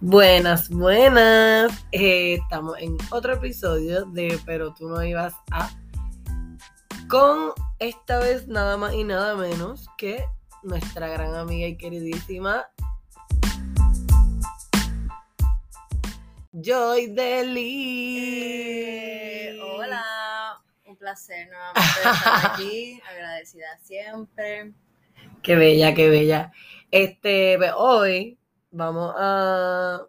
Buenas, buenas. Eh, estamos en otro episodio de Pero tú no ibas a. Con esta vez nada más y nada menos que nuestra gran amiga y queridísima Joy Deli. Eh, hola, un placer nuevamente estar aquí, agradecida siempre. Qué bella, qué bella. Este, pues, hoy vamos a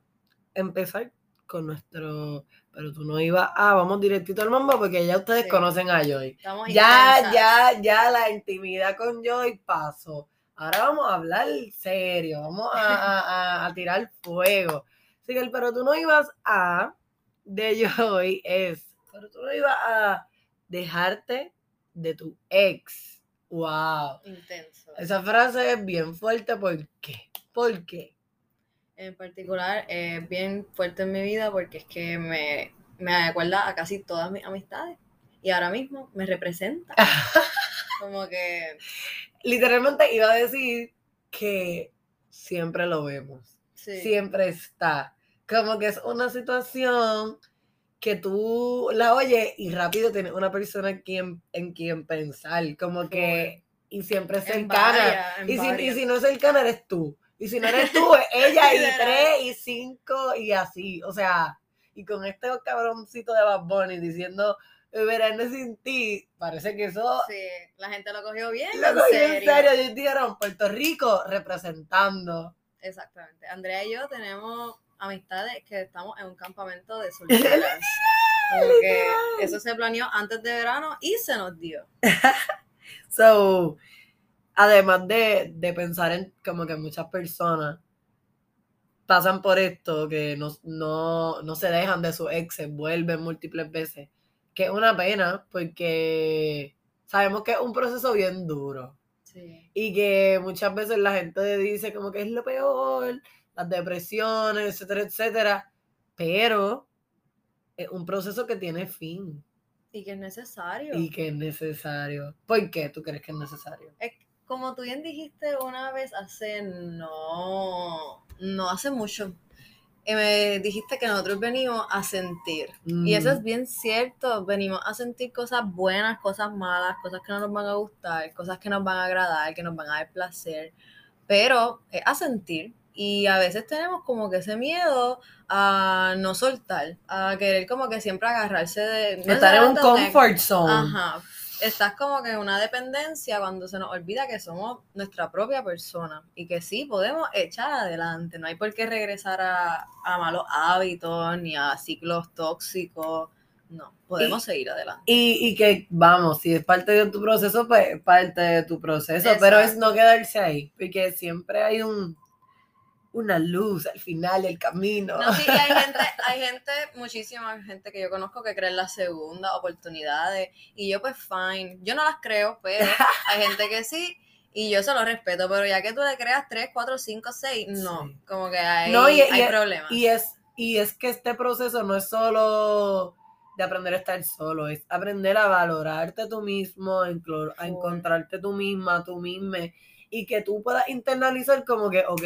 empezar con nuestro. Pero tú no ibas a, vamos directito al mambo porque ya ustedes Sí. conocen a Joy. Ya, ya, ya la intimidad con Joy pasó. Ahora vamos a hablar serio, vamos a, a- a- a tirar fuego. Así que el pero tú no ibas a de Joy es, pero tú no ibas a dejarte de tu ex. Wow. Intenso. Esa frase es bien fuerte, ¿por qué? ¿Por qué? En particular, es bien fuerte en mi vida porque es que me, me acuerda a casi todas mis amistades. Y ahora mismo me representa. Como que, Literalmente iba a decir que siempre lo vemos. sí. siempre está. Como que es una situación que tú la oyes y rápido tienes una persona en quien, en quien pensar. Como que, y siempre es cercana. varias, en Y si, y si no es cercana, eres tú. Y si no eres tú, ella y tres y cinco y así. O sea, y con este cabroncito de Bad Bunny diciendo, verano sin ti, parece que eso Sí, la gente lo cogió bien. lo cogió en serio. Y dijeron, Puerto Rico representando. Exactamente. Andrea y yo tenemos amistades que estamos en un campamento de solteras. Eso se planeó antes de verano y se nos dio. So, además de, de pensar en como que muchas personas pasan por esto, que no, no, no se dejan de sus exes, vuelven múltiples veces, que es una pena porque sabemos que es un proceso bien duro Sí. y que muchas veces la gente dice como que es lo peor, las depresiones, etcétera, etcétera, pero es un proceso que tiene fin Y que es necesario. y que es necesario. ¿Por qué tú crees que es necesario? Como tú bien dijiste una vez hace no, no hace mucho, y me dijiste que nosotros venimos a sentir. Y eso es Mm. bien cierto, venimos a sentir cosas buenas, cosas malas, cosas que no nos van a gustar, cosas que nos van a agradar, que nos van a dar placer, pero es a sentir. Y a veces tenemos como que ese miedo a no soltar, a querer como que siempre agarrarse de... no Estar en un comfort zone. Ajá. Estás como que en una dependencia cuando se nos olvida que somos nuestra propia persona y que sí podemos echar adelante. No hay por qué regresar a, a malos hábitos ni a ciclos tóxicos. No, podemos seguir adelante. Y, y que, vamos, si es parte de tu proceso, pues es parte de tu proceso, pero es no quedarse ahí, porque siempre hay un una luz al final del camino. No, sí, y hay gente, hay gente, muchísima gente que yo conozco que cree en las segundas oportunidades y yo pues fine, yo no las creo, pero hay gente que sí y yo se lo respeto, pero ya que tú le creas 3, 4, 5, 6, no, Sí. como que hay, No, y- hay y- problemas. Y es, y es que este proceso no es solo de aprender a estar solo, es aprender a valorarte tú mismo, a encontrarte tú misma, tú misma, y que tú puedas internalizar como que, ok,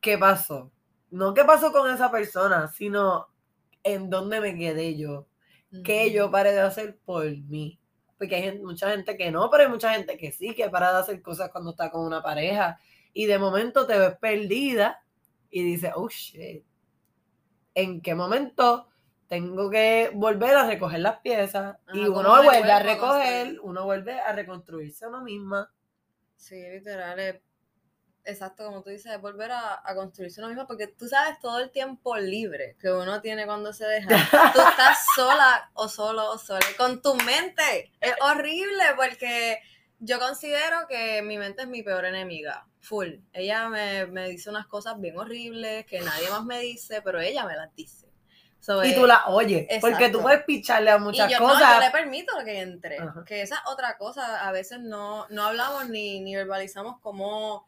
¿qué pasó? No qué pasó con esa persona, sino en dónde me quedé yo, qué yo paré de hacer por mí. Porque hay gente- mucha gente que no, pero hay mucha gente que sí, que para de hacer cosas cuando está con una pareja. Y de momento te ves perdida y dices, oh shit, ¿en qué momento tengo que volver a recoger las piezas? y Ajá, ¿cómo uno vuelve a recoger, uno vuelve a reconstruirse a uno misma. Sí, literal, es- exacto, como tú dices, es volver a, a construirse uno mismo, porque tú sabes todo el tiempo libre que uno tiene cuando se deja. Tú estás sola o solo o sola con tu mente. Es horrible porque yo considero que mi mente es mi peor enemiga. Full. Ella me, me dice unas cosas bien horribles que nadie más me dice, pero ella me las dice. So, Y eh, tú la oyes, porque tú puedes picharle a y muchas yo, no, cosas. yo le permito que entre. Ajá. Que esa es otra cosa. A veces no, no hablamos ni, ni verbalizamos cómo,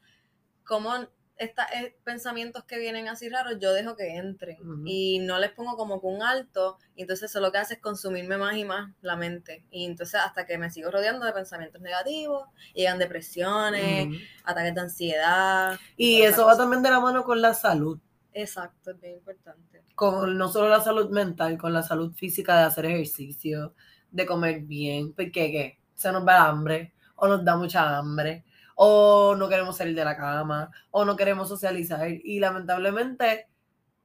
cómo esta- eh, pensamientos que vienen así raros, yo dejo que entren. Y no les pongo como que un alto. Y entonces eso lo que hace es consumirme más y más la mente. Y entonces hasta que me sigo rodeando de pensamientos negativos, llegan depresiones, ataques de ansiedad. Y eso va también de la mano con la salud. Exacto, es bien importante. Con no solo la salud mental, con la salud física de hacer ejercicio, de comer bien, porque ¿qué? Se nos va el hambre, o nos da mucha hambre, o no queremos salir de la cama, o no queremos socializar. Y lamentablemente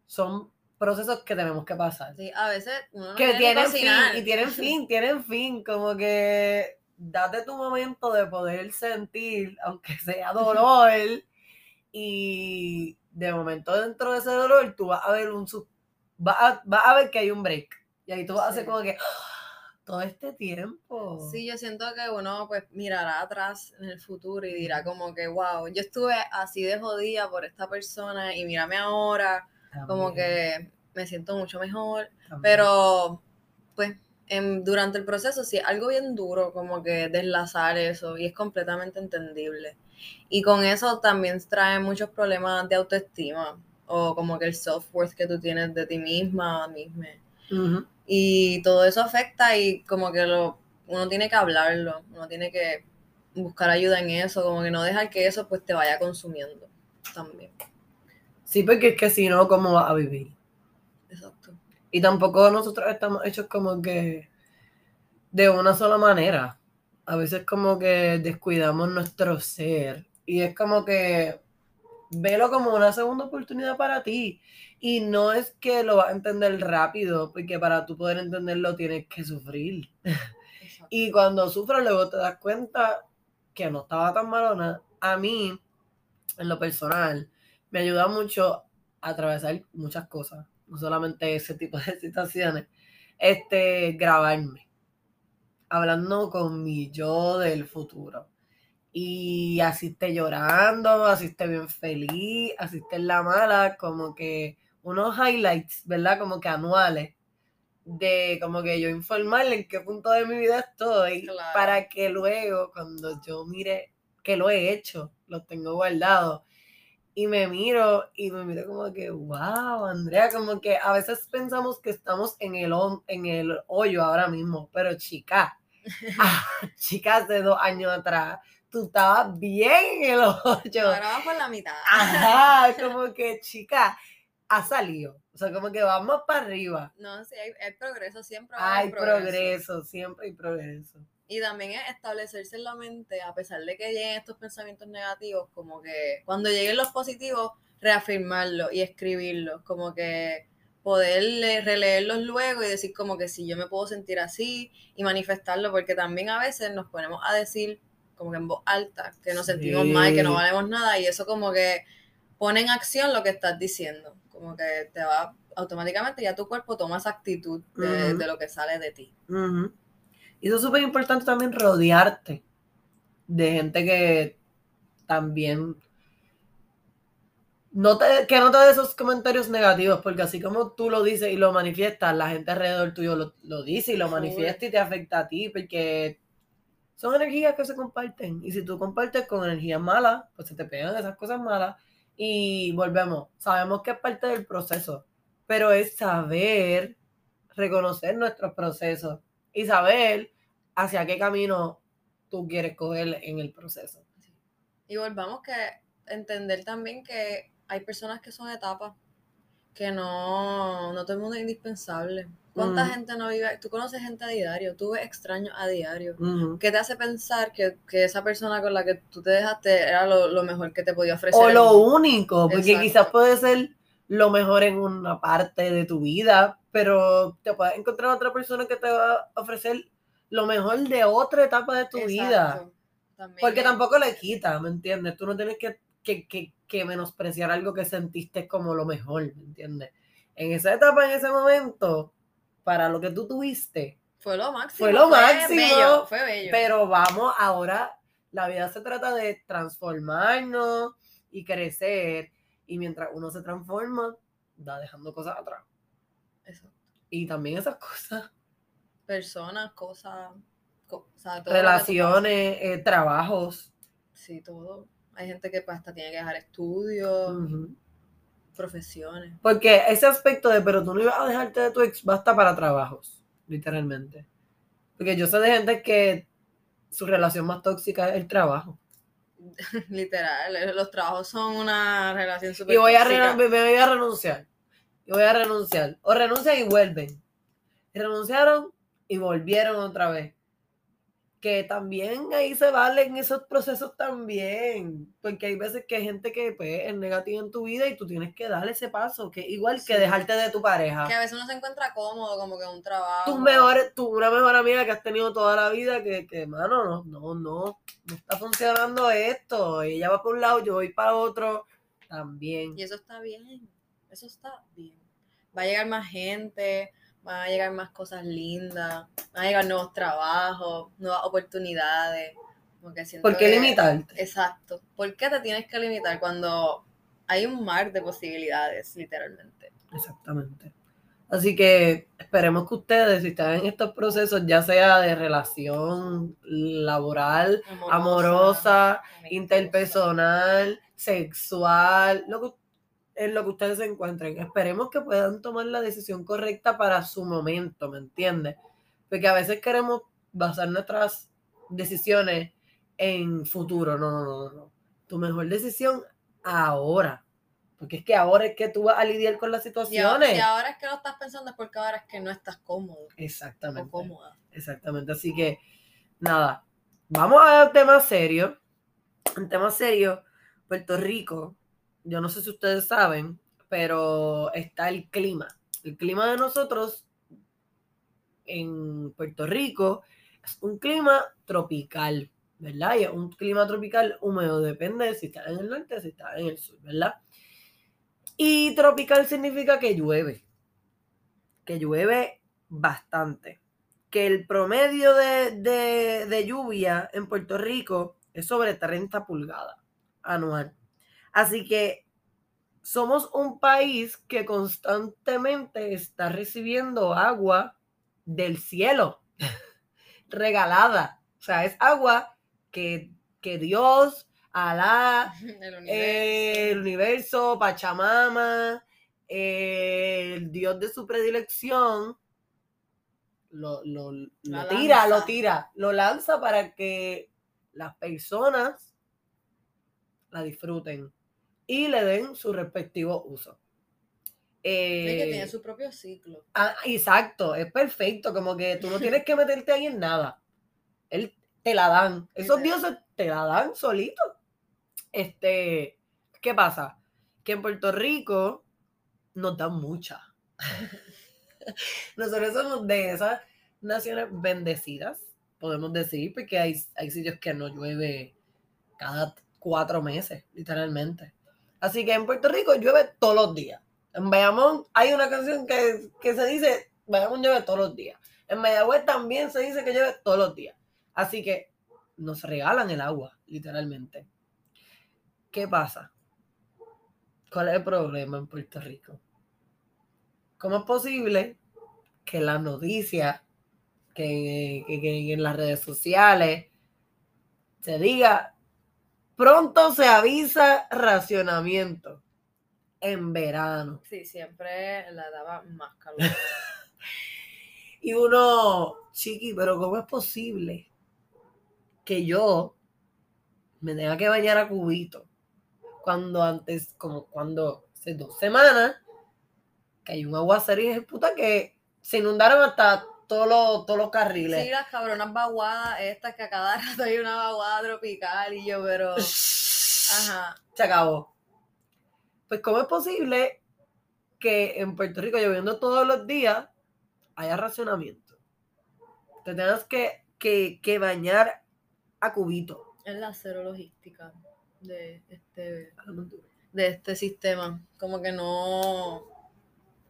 son procesos que tenemos que pasar. Sí, a veces uno no que tienen fin, y tienen fin, tienen fin, como que date tu momento de poder sentir, aunque sea dolor, y de momento dentro de ese dolor tú vas a ver un vas a, vas a ver que hay un break. Y ahí tú vas a hacer como que "Ah, todo este tiempo. Sí, yo siento que uno pues mirará atrás en el futuro y dirá como que, wow, yo estuve así de jodida por esta persona y mírame ahora, como que me siento mucho mejor. también. Pero, pues, en- durante el proceso sí, algo bien duro, como que deslazar eso, y es completamente entendible. Y con eso también trae muchos problemas de autoestima, o como que el self-worth que tú tienes de ti misma, misma. Ujú. Y todo eso afecta y como que lo, uno tiene que hablarlo, uno tiene que buscar ayuda en eso, como que no dejar que eso pues te vaya consumiendo también. Sí, porque es que si no, ¿cómo vas a vivir? Exacto. Y tampoco nosotros estamos hechos como que de una sola manera. A veces como que descuidamos nuestro ser. Y es como que velo como una segunda oportunidad para ti. Y no es que lo vas a entender rápido, porque para tú poder entenderlo tienes que sufrir. exacto. Y cuando sufres, luego te das cuenta que no estaba tan malona. A mí, en lo personal, me ayuda mucho a atravesar muchas cosas. No solamente ese tipo de situaciones. Este, grabarme. Hablando con mi yo del futuro. Y así esté llorando, así esté bien feliz, así esté en la mala, como que unos highlights, ¿verdad? Como que anuales de como que yo informarle en qué punto de mi vida estoy Claro. para que luego cuando yo mire que lo he hecho, lo tengo guardado y me miro y me miro como que wow, Andrea, como que a veces pensamos que estamos en el en el hoyo ahora mismo, pero chica, ah, chica hace dos años atrás tú estabas bien en el hoyo. Ahora vamos por la mitad. Ajá, como que chica, ha salido. O sea, como que vamos para arriba. No, sí, hay, hay progreso, siempre va Hay haber progreso, siempre hay progreso. Y también es establecerse en la mente, a pesar de que lleguen estos pensamientos negativos, como que cuando lleguen los positivos, reafirmarlos y escribirlos, como que poder le- releerlos luego y decir como que sí, yo me puedo sentir así y manifestarlo, porque también a veces nos ponemos a decir como que en voz alta, que nos sentimos mal, que no valemos nada, y eso como que pone en acción lo que estás diciendo, como que te va automáticamente, ya tu cuerpo toma esa actitud de, lo que sale de ti. Ujú. Y eso es súper importante también rodearte de gente que también no te, que no te dé esos comentarios negativos, porque así como tú lo dices y lo manifiestas, la gente alrededor tuyo lo, lo dice y lo manifiesta y te afecta a ti, porque son energías que se comparten. Y si tú compartes con energías malas, pues se te pegan esas cosas malas. Y volvemos, sabemos que es parte del proceso, pero es saber reconocer nuestros procesos y saber hacia qué camino tú quieres coger en el proceso. Y volvamos que entender también que hay personas que son etapas, que no, no todo el mundo es indispensable. ¿Cuánta Ujú. gente no vive? Tú conoces gente a diario, tú ves extraños a diario. ¿Qué te hace pensar que, que esa persona con la que tú te dejaste era lo, lo mejor que te podía ofrecer? O lo único, porque Exacto. quizás puede ser lo mejor en una parte de tu vida, pero te puedes encontrar otra persona que te va a ofrecer lo mejor de otra etapa de tu vida. También Porque es- tampoco le quita, ¿me entiendes? Tú no tienes que, que, que, que menospreciar algo que sentiste como lo mejor, ¿me entiendes? En esa etapa, en ese momento, para lo que tú tuviste, fue lo máximo. fue lo máximo, bello, fue bello. pero vamos, ahora la vida se trata de transformarnos y crecer, y mientras uno se transforma, va dejando cosas atrás. Exacto. Y también esas cosas, Personas, cosas, relaciones, eh, trabajos. Sí, todo. Hay gente que hasta tiene que dejar estudios, ujú. Profesiones. Porque ese aspecto de, pero tú no ibas a dejarte de tu ex, basta para trabajos, literalmente. Porque yo sé de gente que su relación más tóxica es el trabajo. Literal, eh, los trabajos son una relación súper Y voy a, me voy a renunciar. Y voy a renunciar. O renuncian y vuelven. Y renunciaron y volvieron otra vez. Que también ahí se valen esos procesos también. Porque hay veces que hay gente que pues, es negativa en tu vida y tú tienes que darle ese paso. Que igual Sí. que dejarte de tu pareja. Que a veces uno se encuentra cómodo, como que un trabajo. tus mejores, tu, una mejor amiga que has tenido toda la vida, que, que mano, no, no, no, no está funcionando esto. Ella va por un lado, yo voy para otro, también. Y eso está bien. Eso está bien. Va a llegar más gente, van a llegar más cosas lindas, van a llegar nuevos trabajos, nuevas oportunidades. Como que siento ¿Por qué que- limitarte? Exacto. ¿Por qué te tienes que limitar cuando hay un mar de posibilidades, literalmente? Exactamente. Así que esperemos que ustedes, si están en estos procesos, ya sea de relación laboral, amorosa, interpersonal, sexual, lo que, en lo que ustedes se encuentren. Esperemos que puedan tomar la decisión correcta para su momento, ¿me entiendes? Porque a veces queremos basar nuestras decisiones en futuro. No, no, no, no. Tu mejor decisión ahora. Porque es que ahora es que tú vas a lidiar con las Y situaciones. si ahora es que lo estás pensando es porque ahora es que no estás cómodo o Exactamente. cómoda. Exactamente. Así que, nada, vamos a un tema serio. Un tema serio, Puerto Rico, yo no sé si ustedes saben, pero está el clima. El clima de nosotros en Puerto Rico es un clima tropical, ¿verdad? Y es un clima tropical húmedo, depende de si está en el norte o si está en el sur, ¿verdad? Y tropical significa que llueve, que llueve bastante que el promedio de, de- de lluvia en Puerto Rico es sobre 30 pulgadas anual. Así que somos un país que constantemente está recibiendo agua del cielo, regalada. O sea, es agua que, que Dios, Alá, El universo. eh, el universo, Pachamama, eh, el Dios de su predilección, lo, lo- lo La tira, lo tira, lo lanza para que las personas la disfruten y le den su respectivo uso. Sí, que Eh, tiene su propio ciclo. Ah, exacto, es perfecto, como que tú no tienes que meterte ahí en nada. Él te la dan. Esos dioses te la dan solito. Este, ¿qué pasa? Que en Puerto Rico nos dan mucha. Nosotros somos de esas naciones bendecidas, podemos decir, porque hay, hay sitios que no llueve cada cuatro meses, literalmente. Así que en Puerto Rico llueve todos los días. En Bayamón hay una canción que, que se dice, Bayamón llueve todos los días. En Mayagüez también se dice que llueve todos los días. Así que nos regalan el agua, literalmente. ¿Qué pasa? ¿Cuál es el problema en Puerto Rico? ¿Cómo es posible que las noticias, que, que- que en las redes sociales, se diga, pronto se avisa racionamiento en verano? Sí, siempre la daba más calor. Y uno, chiqui, pero ¿cómo es posible que yo me tenga que bañar a cubito cuando antes, como cuando hace dos semanas, que hay un aguacero y es puta que se inundaron hasta todos los, todos los carriles? Sí, las cabronas vaguadas, estas que a cada rato hay una vaguada tropical y yo, pero. Ajá. Se acabó. Pues, ¿cómo es posible que en Puerto Rico, lloviendo todos los días, haya racionamiento? Te tengas que, que, que bañar a cubito. Es la cero logística de este, de este sistema. Como que no.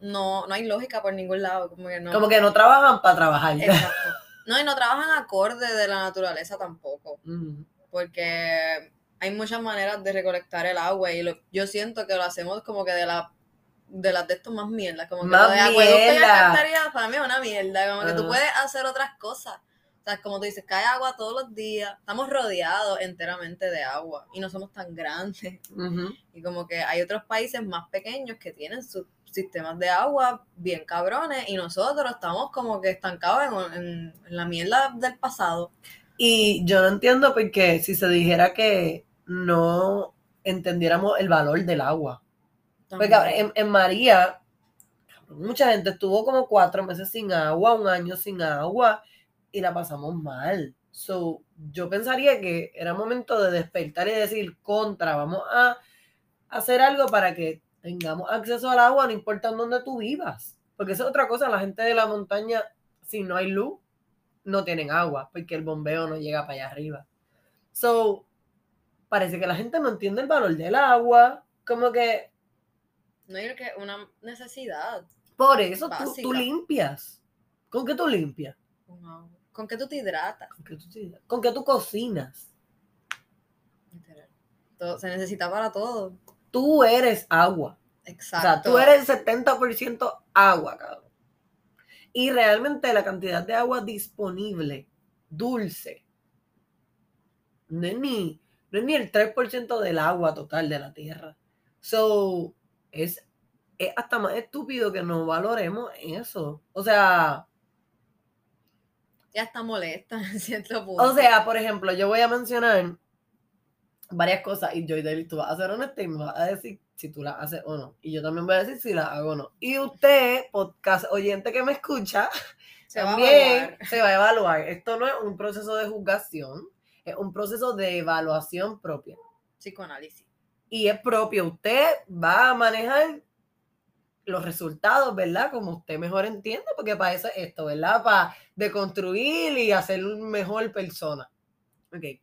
No, no hay lógica por ningún lado. Como que no. Como que no trabajan para trabajar. Exacto. No, y no trabajan acorde de la naturaleza tampoco. Porque hay muchas maneras de recolectar el agua y lo- yo siento que lo hacemos como que de la de las de estos más mierdas, como que Más lo de acueducto y para mí es una mierda, como que tú puedes hacer otras cosas. O sea, como tú dices, cae agua todos los días, estamos rodeados enteramente de agua y no somos tan grandes. Y como que hay otros países más pequeños que tienen sus sistemas de agua bien cabrones y nosotros estamos como que estancados en, en- en la mierda del pasado. Y yo no entiendo porque si se dijera que no entendiéramos el valor del agua. Porque También. en, en María, mucha gente estuvo como cuatro meses sin agua, un año sin agua, y la pasamos mal. So, yo pensaría que era momento de despertar y decir, contra, vamos a hacer algo para que tengamos acceso al agua, no importa en dónde tú vivas. Porque esa es otra cosa, la gente de la montaña, si no hay luz, no tienen agua, porque el bombeo no llega para allá arriba. So, parece que la gente no entiende el valor del agua, como que No es que una necesidad. por eso tú, limpias. ¿Con qué tú limpias? con agua. ¿Con qué tú te hidratas? ¿Con qué tú, te- con qué tú cocinas? Todo- se necesita para todo. Tú eres agua. O Exacto. sea, tú eres 70% agua, cabrón. Y realmente la cantidad de agua disponible, dulce, no es ni, no es ni el 3% del agua total de la tierra. So, es, es hasta más estúpido que no valoremos eso. O sea, Ya está molesta en cierto punto. O sea, por ejemplo, yo voy a mencionar varias cosas y Joy Daily, tú vas a ser honesta y me vas a decir si tú las haces o no. Y yo también voy a decir si las hago o no. Y usted, podcast oyente que me escucha, se también se va a evaluar. Esto no es un proceso de juzgación, es un proceso de evaluación propia. Psicoanálisis. Y es propio. Usted va a manejar los resultados, ¿verdad? Como usted mejor entiende, porque para eso es esto, ¿verdad? Para deconstruir y hacer un mejor persona. Ok.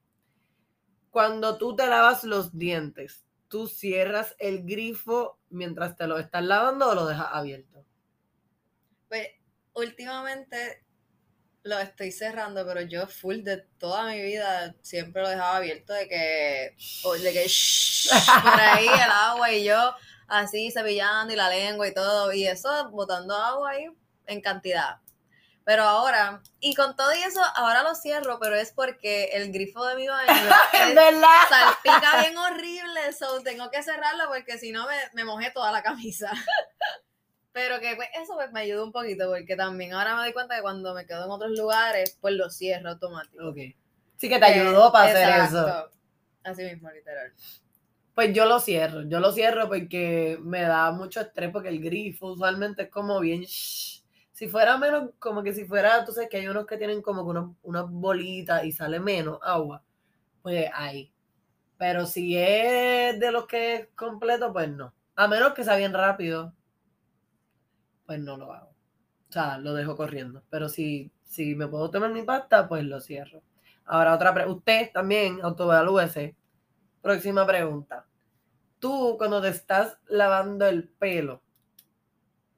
Cuando tú te lavas los dientes, ¿tú cierras el grifo mientras te lo estás lavando o lo dejas abierto? Pues últimamente lo estoy cerrando, pero yo full de toda mi vida siempre lo dejaba abierto de que, de que shh, por ahí el agua y yo así cepillando y la lengua y todo, y eso botando agua ahí en cantidad. Pero ahora, y con todo y eso, ahora lo cierro, pero es porque el grifo de mi baño ¡Es verdad! salpica bien horrible, so tengo que cerrarlo porque si no me, me mojé toda la camisa. Pero que pues, eso pues, me ayuda un poquito porque también ahora me doy cuenta que cuando me quedo en otros lugares, pues lo cierro automático. Ok. Sí que te ayudó para hacer eso. Exacto. Así mismo, literal. Pues yo lo cierro, yo lo cierro porque me da mucho estrés porque el grifo usualmente es como bien... shh. Si fuera menos, como que si fuera, tú sabes que hay unos que tienen como que unos- unas bolitas y sale menos agua, pues ahí. Pero si es de los que es completo, pues no. A menos que sea bien rápido, pues no lo hago. O sea, lo dejo corriendo. Pero si, si me puedo tomar mi pasta, pues lo cierro. Ahora otra pregunta. Usted también autoevalúese. Próxima pregunta. Tú, cuando te estás lavando el pelo,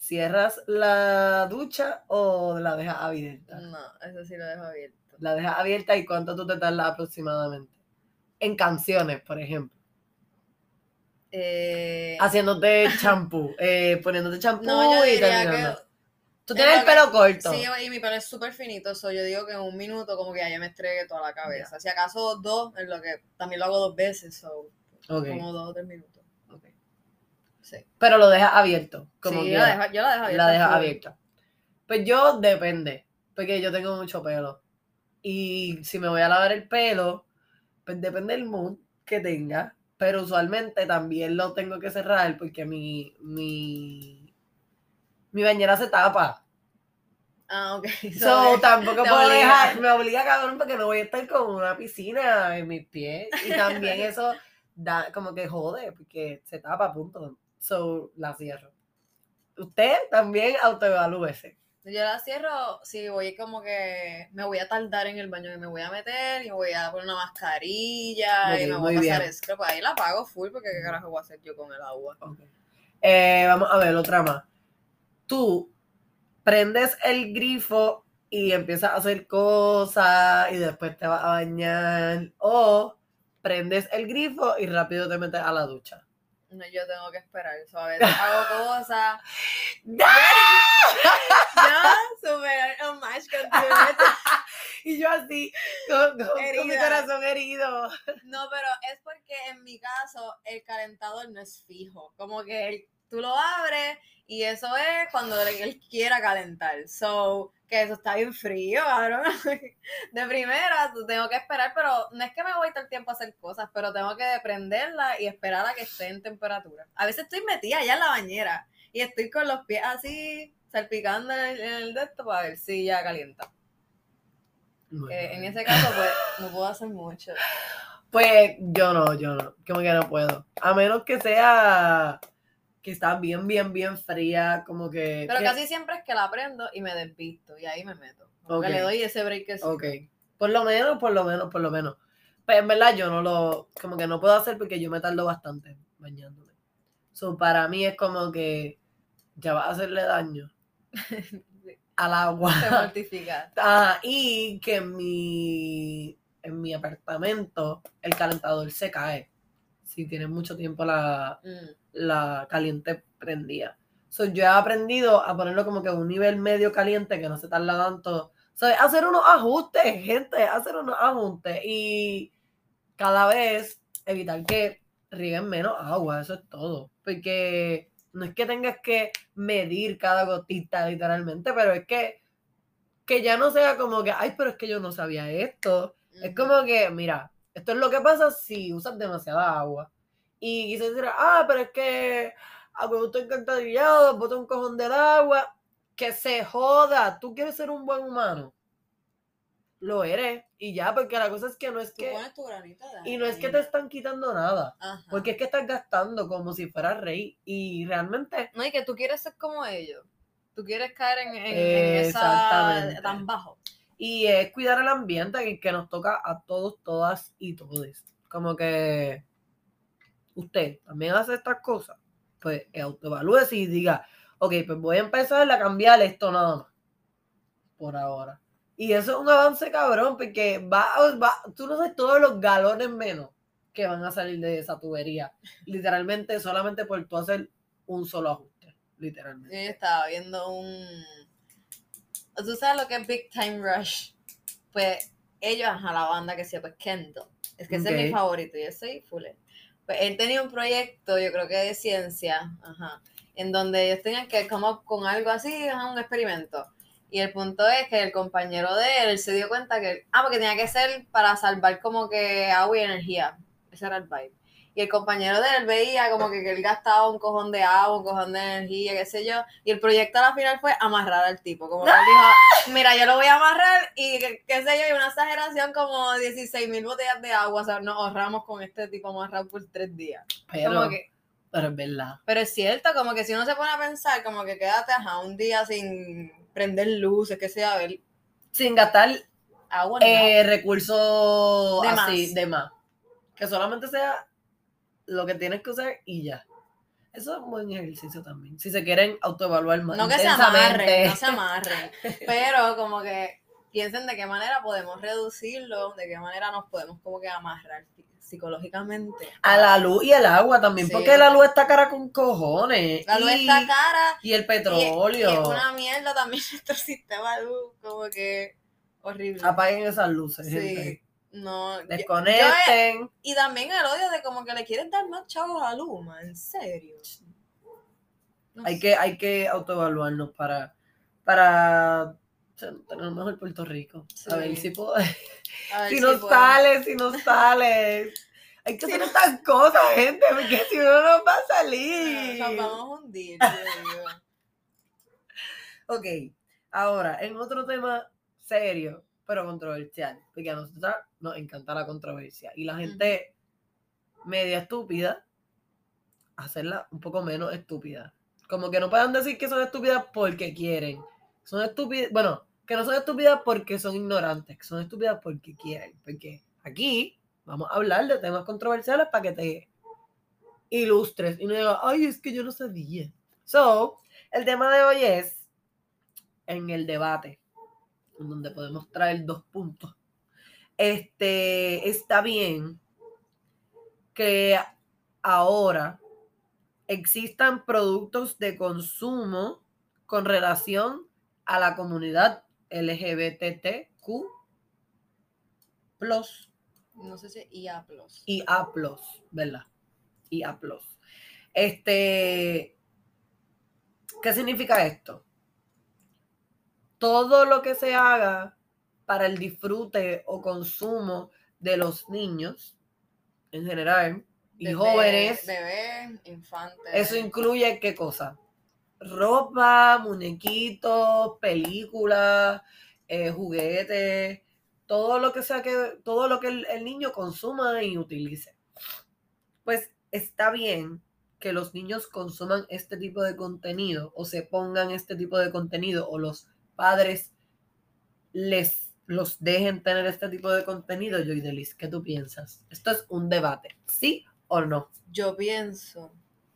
¿cierras la ducha o la dejas abierta? No, eso sí lo dejo abierto. La dejas abierta y cuánto tú te tardas aproximadamente. En canciones, por ejemplo. Eh, Haciéndote champú, eh, poniéndote champú no, y terminando. que... Tú en tienes el pelo corto. Sí, y mi pelo es súper finito, so yo digo que en un minuto como que ya me estregué toda la cabeza. Si acaso dos, en lo que también lo hago dos veces, so como dos o tres minutos. Sí. Pero lo dejas abierto. Como sí, yo la, dejo, yo la dejo abierta. la dejas abierta. Pues yo depende, porque yo tengo mucho pelo. Y si me voy a lavar el pelo, pues depende del mood que tenga. Pero usualmente también lo tengo que cerrar porque mi, mi, mi bañera se tapa. Ah, ok. So, tampoco puedo obliga. dejar, me obliga cabrón porque no voy a estar con una piscina en mis pies. Y también eso da como que jode, porque se tapa, punto. So, la cierro. Usted también autoevalúese. Yo la cierro si voy como que me voy a tardar en el baño y me voy a meter y me voy a poner una mascarilla y me muy voy a pasar bien. scrub. Ahí la apago full porque qué carajo voy a hacer yo con el agua. Eh, vamos a ver, otra más. Tú prendes el grifo y empiezas a hacer cosas y después te vas a bañar. O prendes el grifo y rápido te metes a la ducha. No, yo tengo que esperar. So, a veces hago cosas. Yo, super un match contigo. Y yo así, con, con- con mi corazón herido. No, pero es porque en mi caso el calentador no es fijo. Como que tú lo abres Y eso es cuando él quiera calentar. So, que eso está bien frío, cabrón. De primera, tengo que esperar, pero no es que me voy todo el tiempo a hacer cosas, pero tengo que prenderla y esperar a que esté en temperatura. A veces estoy metida ya en la bañera y estoy con los pies así, salpicando en el, en el de esto para ver si ya calienta. Eh, en ese caso, pues, no puedo hacer mucho. Pues yo no, yo no, como que no puedo. A menos que sea que está bien, bien, bien fría, como que... Pero que- casi siempre es que la prendo y me desvisto y ahí me meto. Como que Ok. le doy ese break que. Ok. Por lo menos, por lo menos, por lo menos. Pero en verdad yo no lo, como que no puedo hacer porque yo me tardo bastante bañándome. So, para mí es como que ya va a hacerle daño al agua. Te mortificas. Ah, y que en mi, en mi apartamento el calentador se cae. Si tienes mucho tiempo la, Mm. La caliente prendida. So, yo he aprendido a ponerlo como que a un nivel medio caliente que no se tarda tanto. So, hacer unos ajustes, gente, hacer unos ajustes y cada vez evitar que rieguen menos agua, eso es todo. Porque no es que tengas que medir cada gotita literalmente, pero es que, que ya no sea como que, ay, pero es que yo no sabía esto. Es Ujú. como que, mira, esto es lo que pasa si usas demasiada agua. Y quizás dirá, ah, pero es que a me gusta encantadillado, bota un cojón de agua. Que se joda. Tú quieres ser un buen humano. Lo eres. Y ya, porque la cosa es que no es Tú que. pones tu granito de Y no es que te están quitando nada. Ajá. Porque es que estás gastando como si fueras rey. Y realmente. No, y que tú quieres ser como ellos. Tú quieres caer en, en- en esa tan bajo. Y es cuidar el ambiente que, que nos toca a todos, todas y todos. Como que usted también hace estas cosas, pues autoevalúese y diga, ok, pues voy a empezar a cambiar esto nada más. Por ahora. Y eso es un avance cabrón, porque va, va, tú no sabes todos los galones menos que van a salir de esa tubería. Literalmente, solamente por tú hacer un solo ajuste. Literalmente. Yo estaba viendo un. ¿Tú sabes lo que es Big Time Rush? Pues ellos, ajá, la banda que se llama pues Kendall. Es que ese es mi favorito, yo soy full. Pues él tenía un proyecto, yo creo que de ciencia, ajá, en donde ellos tenían que como con algo así, un experimento. Y el punto es que el compañero de él se dio cuenta que, ah, porque tenía que ser para salvar como que agua y energía. Ese era el vibe. Y el compañero de él veía como que, que él gastaba un cojón de agua, un cojón de energía, qué sé yo. Y el proyecto a la final fue amarrar al tipo. Como que él dijo, mira, yo lo voy a amarrar y qué, qué sé yo, y una exageración como 16 mil botellas de agua. O sea, nos ahorramos con este tipo amarrado por tres días. Pero, Como que, pero es verdad. pero es cierto, como que si uno se pone a pensar, como que quédate ajá, un día sin prender luces, que sea, ver, Sin gastar agua. no. eh, recursos De así más. de más. Que solamente sea lo que tienes que usar y ya. Eso es un buen ejercicio también. Si se quieren autoevaluar más. No que se amarren, no se amarren, pero como que piensen de qué manera podemos reducirlo, de qué manera nos podemos como que amarrar psicológicamente. A la luz y el agua también, Sí. porque la luz está cara con cojones. La luz y, está cara y el y, y petróleo. es una mierda también nuestro sistema de luz, como que horrible. Apaguen esas luces, Sí, gente. No. yo- yo he- Desconecten. y también el odio de como que le quieren dar más chavos a Luma, en serio. No Hay sé. que, hay que autoevaluarnos para, para tener mejor Puerto Rico. A ver si puedo. Ver si si nos puedo. sale, si nos sale. Hay que hacer estas cosas, gente, porque si no nos va a salir. Nos vamos a hundir. Ok, ahora, en otro tema serio, pero controversial, porque a nosotros nos encanta la controversia y la gente media estúpida, hacerla un poco menos estúpida. Como que no puedan decir que son estúpidas porque quieren. Son estúpidas, bueno, que no son estúpidas porque son ignorantes, que son estúpidas porque quieren. Porque aquí vamos a hablar de temas controversiales para que te ilustres y no digas, ay, es que yo no sabía. So, el tema de hoy es en el debate, en donde podemos traer dos puntos. Este, está bien que ahora existan productos de consumo con relación a la comunidad LGBTQ plus No sé si IA Plus. y A ¿verdad? Y A Este, ¿Qué significa esto? Todo lo que se haga para el disfrute o consumo de los niños en general y jóvenes, Bebés, infantes. eso incluye qué cosa? Ropa, muñequitos, películas, eh, juguetes, todo lo que sea que, todo lo que el, el niño consuma y utilice. Pues está bien que los niños consuman este tipo de contenido o se pongan este tipo de contenido o los padres les los dejen tener este tipo de contenido, Joydelis, ¿qué tú piensas? Esto es un debate, ¿sí o no? Yo pienso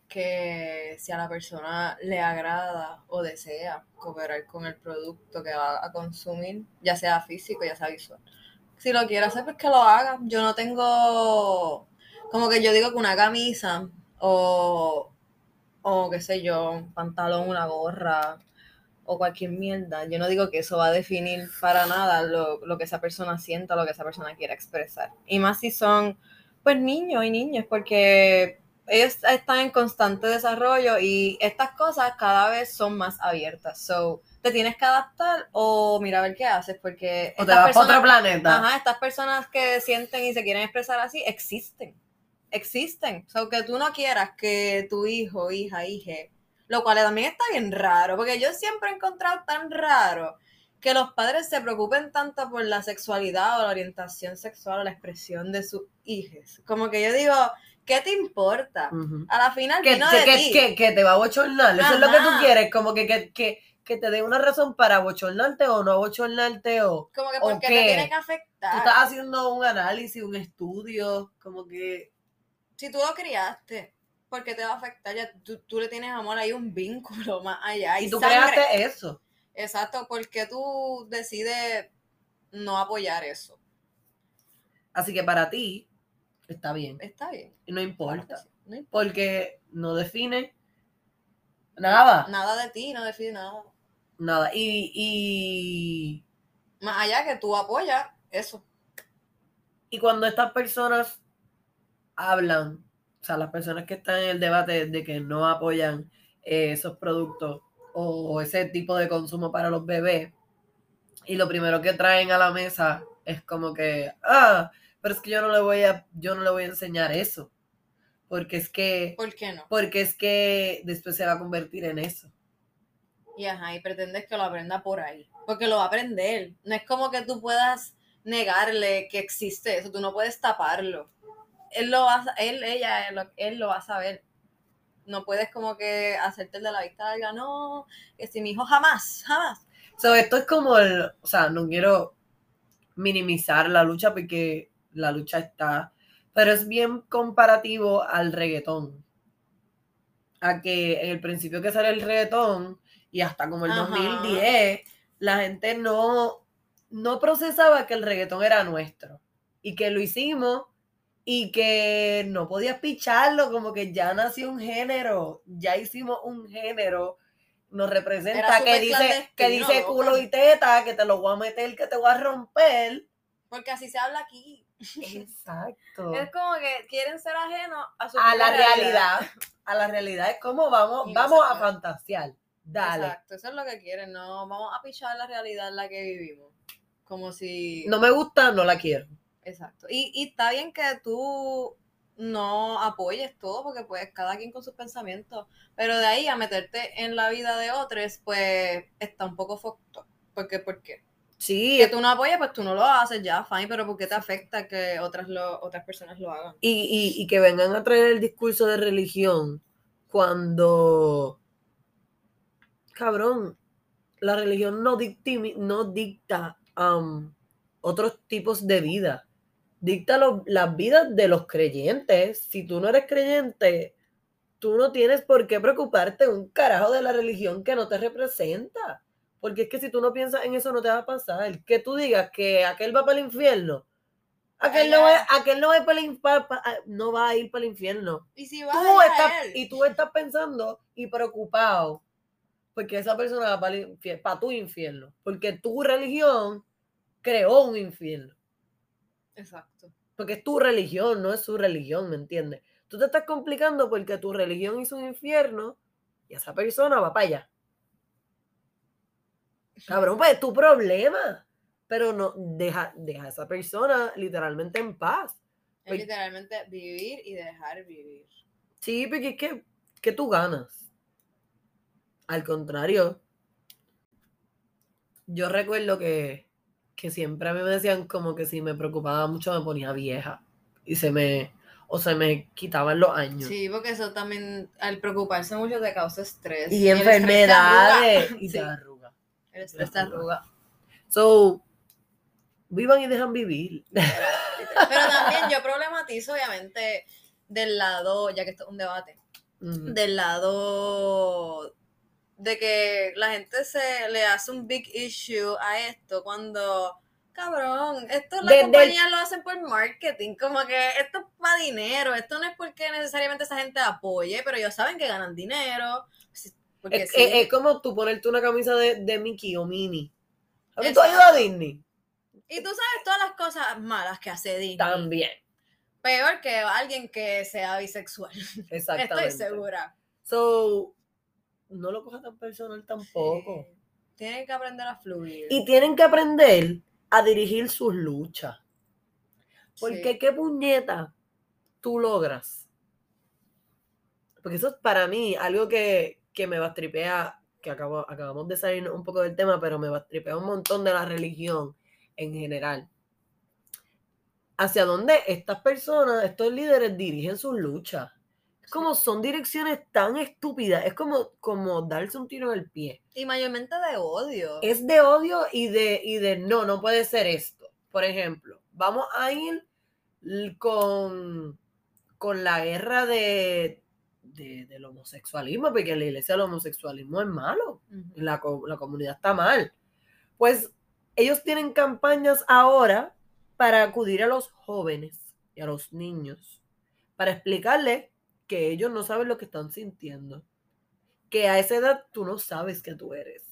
que si a la persona le agrada o desea cooperar con el producto que va a consumir, ya sea físico, ya sea visual. Si lo quiere hacer, pues que lo haga. Yo no tengo, como que yo digo que una camisa o, o qué sé yo, un pantalón, una gorra o cualquier mierda, yo no digo que eso va a definir para nada lo, lo que esa persona sienta, lo que esa persona quiera expresar. Y más si son, pues, niños y niñas, porque ellos están en constante desarrollo y estas cosas cada vez son más abiertas. So, te tienes que adaptar o mira a ver qué haces, porque O te para otro personas- planeta. Ajá, estas personas que sienten y se quieren expresar así existen. Existen. So, que tú no quieras que tu hijo, hija, hije, lo cual también está bien raro, porque yo siempre he encontrado tan raro que los padres se preocupen tanto por la sexualidad o la orientación sexual o la expresión de sus hijos. Como que yo digo, ¿qué te importa? A la final que, vino que- de que- ti. que- que te va a bochornar. Eso es lo que tú quieres, como que, que, que, que te dé una razón para bochornarte o no bochornarte o Como que ¿o porque te tiene que tú afectar. estás haciendo un análisis, un estudio, como que si tú lo criaste, ¿por qué te va a afectar? Ya tú, tú le tienes amor, hay un vínculo más allá. Y tú sangre. creaste eso. Exacto, porque tú decides no apoyar eso. Así que para ti está bien. Está bien. Y no claro que importa. sí, no importa. Porque no define nada. Nada de ti, no define nada. Nada. Y, y, Más allá que tú apoyas eso. y cuando estas personas hablan, o sea, las personas que están en el debate de que no apoyan eh, esos productos o ese tipo de consumo para los bebés, y lo primero que traen a la mesa es como que, ah, pero es que yo no le voy a, yo no le voy a enseñar eso. Porque es que, ¿Por qué no? porque es que después se va a convertir en eso. Y ajá, y pretendes que lo aprenda por ahí. Porque lo va a aprender. No es como que tú puedas negarle que existe eso. Tú no puedes taparlo. Él lo va él, ella, él lo va a saber. No puedes como que hacerte el de la vista larga. No, que si mi hijo jamás, jamás. So, esto es como el, o sea, no quiero minimizar la lucha porque la lucha está, pero es bien comparativo al reggaetón. A que en el principio que sale el reggaetón y hasta como el Ajá. 2010, la gente no, no procesaba que el reggaetón era nuestro y que lo hicimos y que no podías picharlo, como que ya nació un género, ya hicimos un género, nos representa que dice, que dice culo y teta, que te lo voy a meter, que te voy a romper. Porque así se habla aquí. Exacto. Es como que quieren ser ajenos a su A la realidad, a la realidad es como vamos, no vamos a fantasear. Dale. Exacto, eso es lo que quieren. No, vamos a pichar la realidad en la que vivimos. Como si. No me gusta, no la quiero. Exacto. Y, y está bien que tú no apoyes todo, porque pues cada quien con sus pensamientos, pero de ahí a meterte en la vida de otros, pues está un poco fucked up. Porque, ¿por qué? Sí, Que tú no apoyas, pues tú no lo haces ya, fine, pero ¿por qué te afecta que otras, lo, otras personas lo hagan? y, y- y que vengan a traer el discurso de religión cuando, cabrón, la religión no, dictimi- no dicta um, otros tipos de vida, dicta lo- las vidas de los creyentes. Si tú no eres creyente, tú no tienes por qué preocuparte un carajo de la religión que no te representa. Porque es que si tú no piensas en eso, no te va a pasar. Que tú digas que aquel va para el infierno. Aquel no, va, aquel no, va para el pa- no va a ir para el infierno. Y si vas Tú estás, y tú estás pensando y preocupado porque esa persona va para, el infierno, para tu infierno. Porque tu religión creó un infierno. Exacto. Porque es tu religión, no es su religión, ¿me entiendes? Tú te estás complicando porque tu religión hizo un infierno y esa persona va para allá. Cabrón, pues es tu problema. Pero no, deja, deja a esa persona literalmente en paz. Es Pues- literalmente vivir y dejar vivir. Sí, porque es que, que tú ganas. Al contrario, yo recuerdo que, que siempre a mí me decían como que si me preocupaba mucho me ponía vieja y se me, o se me quitaban los años. Sí, porque eso también, al preocuparse mucho te causa estrés. Y enfermedades y te arruga. el estrés te arruga. So, vivan y dejan vivir. Pero también yo problematizo, obviamente, del lado, ya que esto es un debate, Mm. del lado de que la gente se le hace un big issue a esto cuando, cabrón, esto las compañías lo hacen por marketing, como que esto es para dinero, esto no es porque necesariamente esa gente apoye, pero ellos saben que ganan dinero. Porque Es, sí. es- es como tú ponerte una camisa de, de Mickey o Minnie. ¿Has visto Exacto. ayuda a Disney? Y tú sabes todas las cosas malas que hace Disney. También. Peor que alguien que sea bisexual. Exactamente. Estoy segura. So, no lo coja tan personal tampoco. Sí. Tienen que aprender a fluir. Y tienen que aprender a dirigir sus luchas. Porque Sí. qué puñeta tú logras. Porque eso es para mí algo que, que me bastripea, que acabo, acabamos de salir un poco del tema, pero me bastripea un montón de la religión en general. Hacia dónde estas personas, estos líderes dirigen sus luchas. Como son direcciones tan estúpidas, es como, como darse un tiro en el pie. Y mayormente de odio. Es de odio y de, y de no, no puede ser esto. Por ejemplo, vamos a ir con, con la guerra de, de- del homosexualismo, porque en la iglesia el homosexualismo es malo, la, la comunidad está mal. Pues ellos tienen campañas ahora para acudir a los jóvenes y a los niños, para explicarles que ellos no saben lo que están sintiendo, que a esa edad tú no sabes que tú eres.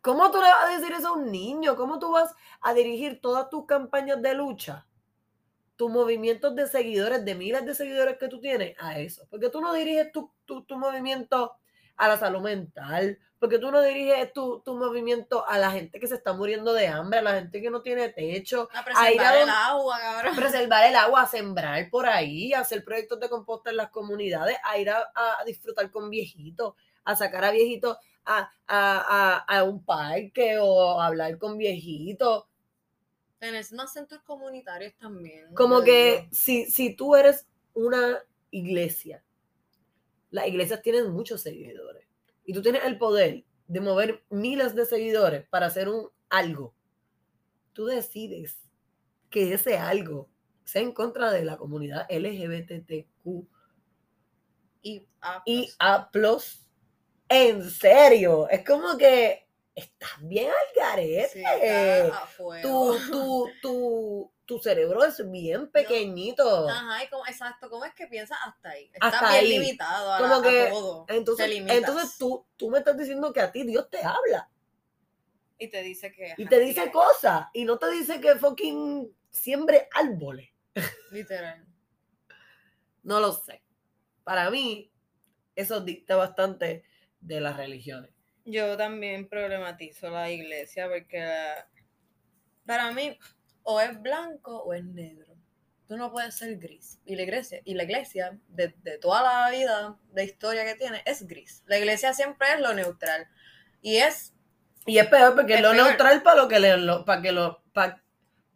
¿Cómo tú le vas a decir eso a un niño? ¿Cómo tú vas a dirigir todas tus campañas de lucha, tus movimientos de seguidores, de miles de seguidores que tú tienes, a eso? Porque tú no diriges tu, tu, tu movimiento a la salud mental, porque tú no diriges tu, tu movimiento a la gente que se está muriendo de hambre, a la gente que no tiene techo, A a ir a preservar el agua, a preservar el agua, a sembrar por ahí, a hacer proyectos de composta en las comunidades, a ir a, a disfrutar con viejitos, a sacar a viejitos a, a, a, a un parque o a hablar con viejitos. Tener más centros comunitarios también. Como que si, si tú eres una iglesia, las iglesias tienen muchos seguidores. Y tú tienes el poder de mover miles de seguidores para hacer un algo, tú decides que ese algo sea en contra de la comunidad LGBTQ Y, ah, y A+. En serio, es como que estás bien al garete. sí, está a tu, tu, tu, tu cerebro es bien pequeñito. Ajá, y como, exacto, ¿cómo es que piensas hasta ahí? Está Hasta bien ahí. limitado a, Como que, todo. Entonces, entonces tú, tú me estás diciendo que a ti Dios te habla Y te dice que... y te dice cosas y no te dice que fucking siembre árboles. Literal. No lo sé. Para mí, eso dicta bastante de las religiones. Yo también problematizo la iglesia porque para mí o es blanco o es negro. Tú no puedes ser gris. Y la iglesia, y la iglesia de, de toda la vida de historia que tiene, es gris. La iglesia siempre es lo neutral. Y es, Y es peor porque es Es lo peor. neutral para lo que le, lo- para que lo, pa-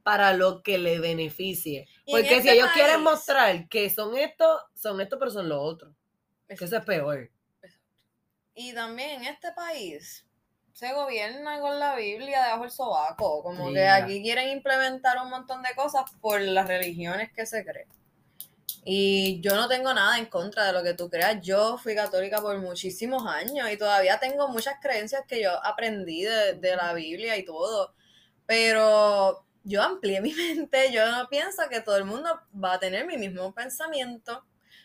para lo que le beneficie. Porque si este ellos quieren mostrar que son estos, son estos, pero son los otros. Que eso es peor. Y también en este país se gobierna con la Biblia debajo del sobaco. Como que aquí quieren implementar un montón de cosas por las religiones que se creen. Y yo no tengo nada en contra de lo que tú creas. Yo fui católica por muchísimos años y todavía tengo muchas creencias que yo aprendí de, de la Biblia y todo. Pero yo amplié mi mente. Yo no pienso que todo el mundo va a tener mi mismo pensamiento.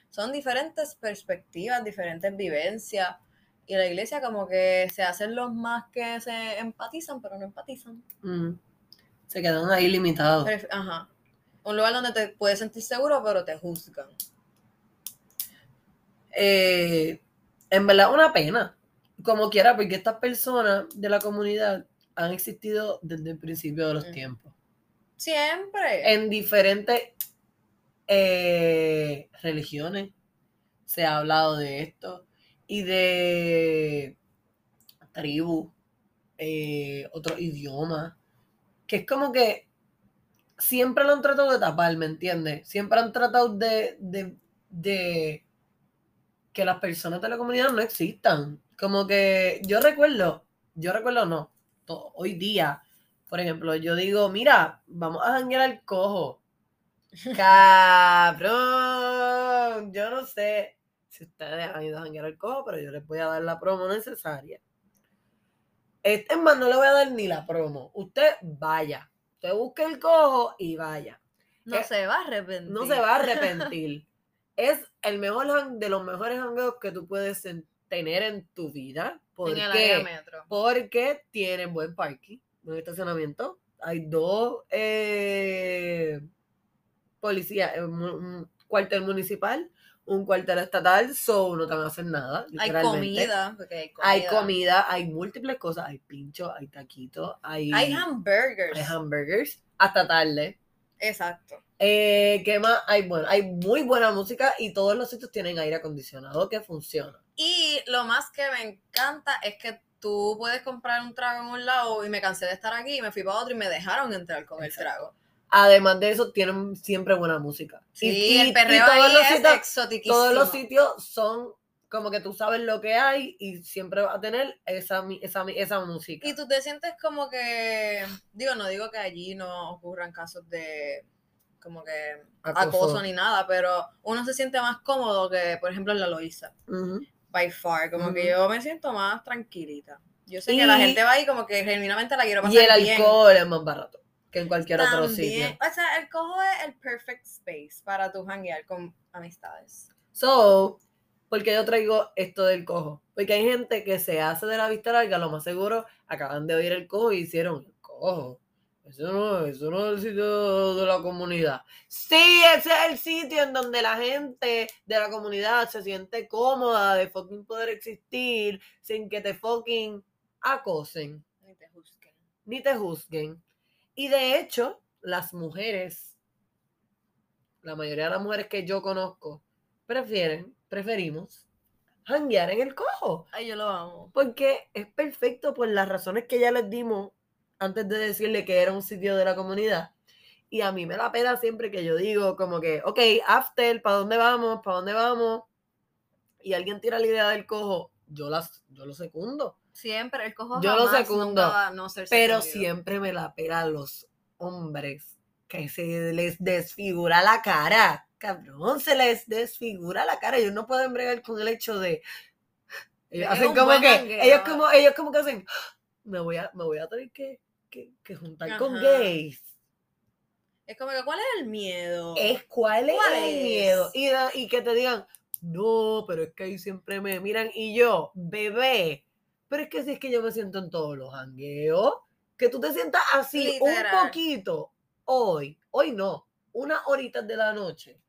Son diferentes perspectivas, diferentes vivencias. Y la iglesia como que se hacen los más que se empatizan, pero no empatizan. Mm. Se quedan ahí limitados. Ajá. Un lugar donde te puedes sentir seguro, pero te juzgan. Eh, en verdad, una pena. como quiera, porque estas personas de la comunidad han existido desde el principio de los Mm. tiempos. Siempre. En diferentes eh, religiones se ha hablado de esto y de tribus, eh, otros idiomas, que es como que siempre lo han tratado de tapar, ¿me entiendes? Siempre han tratado de, de, de que las personas de la comunidad no existan. Como que yo recuerdo, yo recuerdo no, hoy día, por ejemplo, yo digo, mira, vamos a janguear al cojo. Cabrón, yo no sé si ustedes han ido a janguear al cojo, pero yo les voy a dar la promo necesaria. Este es más, no le voy a dar ni la promo. Usted vaya. Usted busque el cojo y vaya. no eh, se va a arrepentir. No se va a arrepentir. es el mejor de los mejores hangueos que tú puedes en- tener en tu vida. ¿Por en el área metro. Porque tiene buen parking, buen estacionamiento. Hay dos eh, policías, eh, mu- un cuartel municipal, un cuartel estatal, so no te van a hacer nada. Hay comida, porque hay comida. Hay comida, hay múltiples cosas, hay pinchos, hay taquitos, hay, Hay hamburgers. hay hamburgers, hasta tarde. Exacto. Eh, ¿Qué más? Hay, bueno, hay muy buena música y todos los sitios tienen aire acondicionado que funciona. Y lo más que me encanta es que tú puedes comprar un trago en un lado y me cansé de estar aquí y me fui para otro y me dejaron entrar con el trago. Además de eso, tienen siempre buena música. Sí, Y- y- el y perreo todos ahí los es sitios- todos los sitios son como que tú sabes lo que hay y siempre vas a tener esa, esa, esa música. Y tú te sientes como que, digo, no digo que allí no ocurran casos de como que Acoso. acoso, ni nada, pero uno se siente más cómodo que, por ejemplo, en la Loíza, Ujú. by far, como que yo me siento más tranquilita. Yo sé Y- que la gente va ahí como que genuinamente la quiero pasar Y el bien. alcohol es más barato que en cualquier otro sitio. o sea, el cojo es el perfect space para tu hanguear con amistades. So, porque yo traigo esto del cojo? Porque hay gente que se hace de la vista larga, lo más seguro, acaban de oír el cojo y hicieron el cojo. Eso no, eso no es el sitio de la comunidad. Sí, ese es el sitio en donde la gente de la comunidad se siente cómoda de fucking poder existir sin que te fucking acosen Ni te juzguen. ni te juzguen. Y de hecho, las mujeres, la mayoría de las mujeres que yo conozco, prefieren, preferimos janguear en el cojo. Ay, yo lo amo. Porque es perfecto por las razones que ya les dimos antes de decirle que era un sitio de la comunidad. Y a mí me la pena siempre que yo digo como que, ok, after, ¿para dónde vamos? ¿Para dónde vamos? Y alguien tira la idea del cojo, yo, las, yo lo secundo. Siempre, el cojo Yo lo secundo, nunca va a no ser Pero secundido. siempre me la pela a los hombres que se les desfigura la cara. Cabrón, se les desfigura la cara. Ellos no pueden bregar con el hecho de. Ellos Es hacen un como que. Ellos como, ellos como que hacen. Me voy a, me voy a tener que, que, que juntar con gays. Es como que, ¿cuál es el miedo? Es cuál es ¿Cuál el es? miedo. Y, y que te digan, no, pero es que ahí siempre me miran. Y yo, bebé, pero es que si es que yo me siento en todos los jangueos, que tú te sientas así un poquito hoy, hoy no, unas horitas de la noche.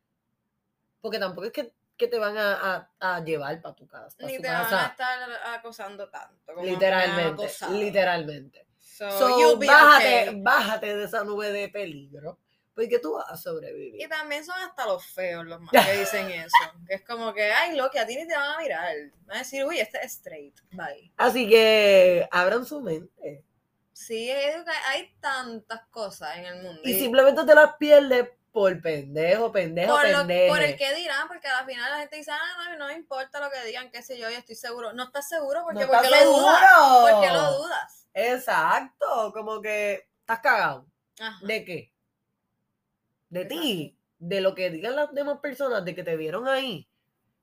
Porque tampoco es que, que te van a, a- a llevar para tu casa. pa' Ni te van a estar acosando tanto. como Literalmente, literalmente. So, So, bájate, okay. bájate de esa nube de peligro, porque tú vas a sobrevivir. Y también son hasta los feos los más que dicen eso. Que es como que, ay, lo que a ti ni te van a mirar. Van a decir, uy, este es straight. Bye. Así que abran su mente. Sí, digo que hay tantas cosas en el mundo. Y Y simplemente te las pierdes por pendejo, pendejo, por, lo- pendejo. por el que dirán, porque al final la gente dice, ah, no, no me importa lo que digan, qué sé yo, yo estoy seguro. No estás seguro porque, No ¿por qué estás lo dudas? seguro. ¿Por qué lo dudas? Exacto, como que estás cagado. Ajá. ¿De qué? De ti, de lo que digan las demás personas, de que te vieron ahí.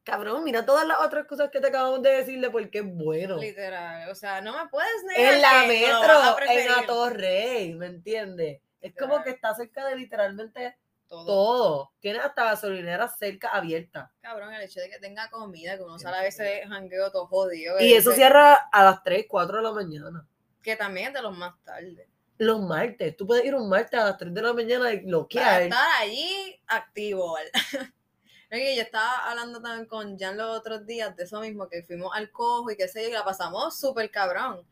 Cabrón, mira todas las otras cosas que te acabamos de decirle porque es bueno. Literal. O sea, no me puedes negar. En la metro, en la Torrey, ¿me entiendes? Es como que está cerca de literalmente Todo. todo. Tienes hasta gasolineras cerca abiertas. Cabrón, el hecho de que tenga comida, que uno sale a veces jangueo todo jodido. Y eso dice- cierra a las 3, 4 de la mañana. Que también es de los más tarde. Los martes. Tú puedes ir un martes a las 3 de la mañana y Para bloquear. estar allí activo. Oye, yo estaba hablando también con Jan los otros días de eso mismo, que fuimos al cojo y qué sé yo, y la pasamos súper cabrón.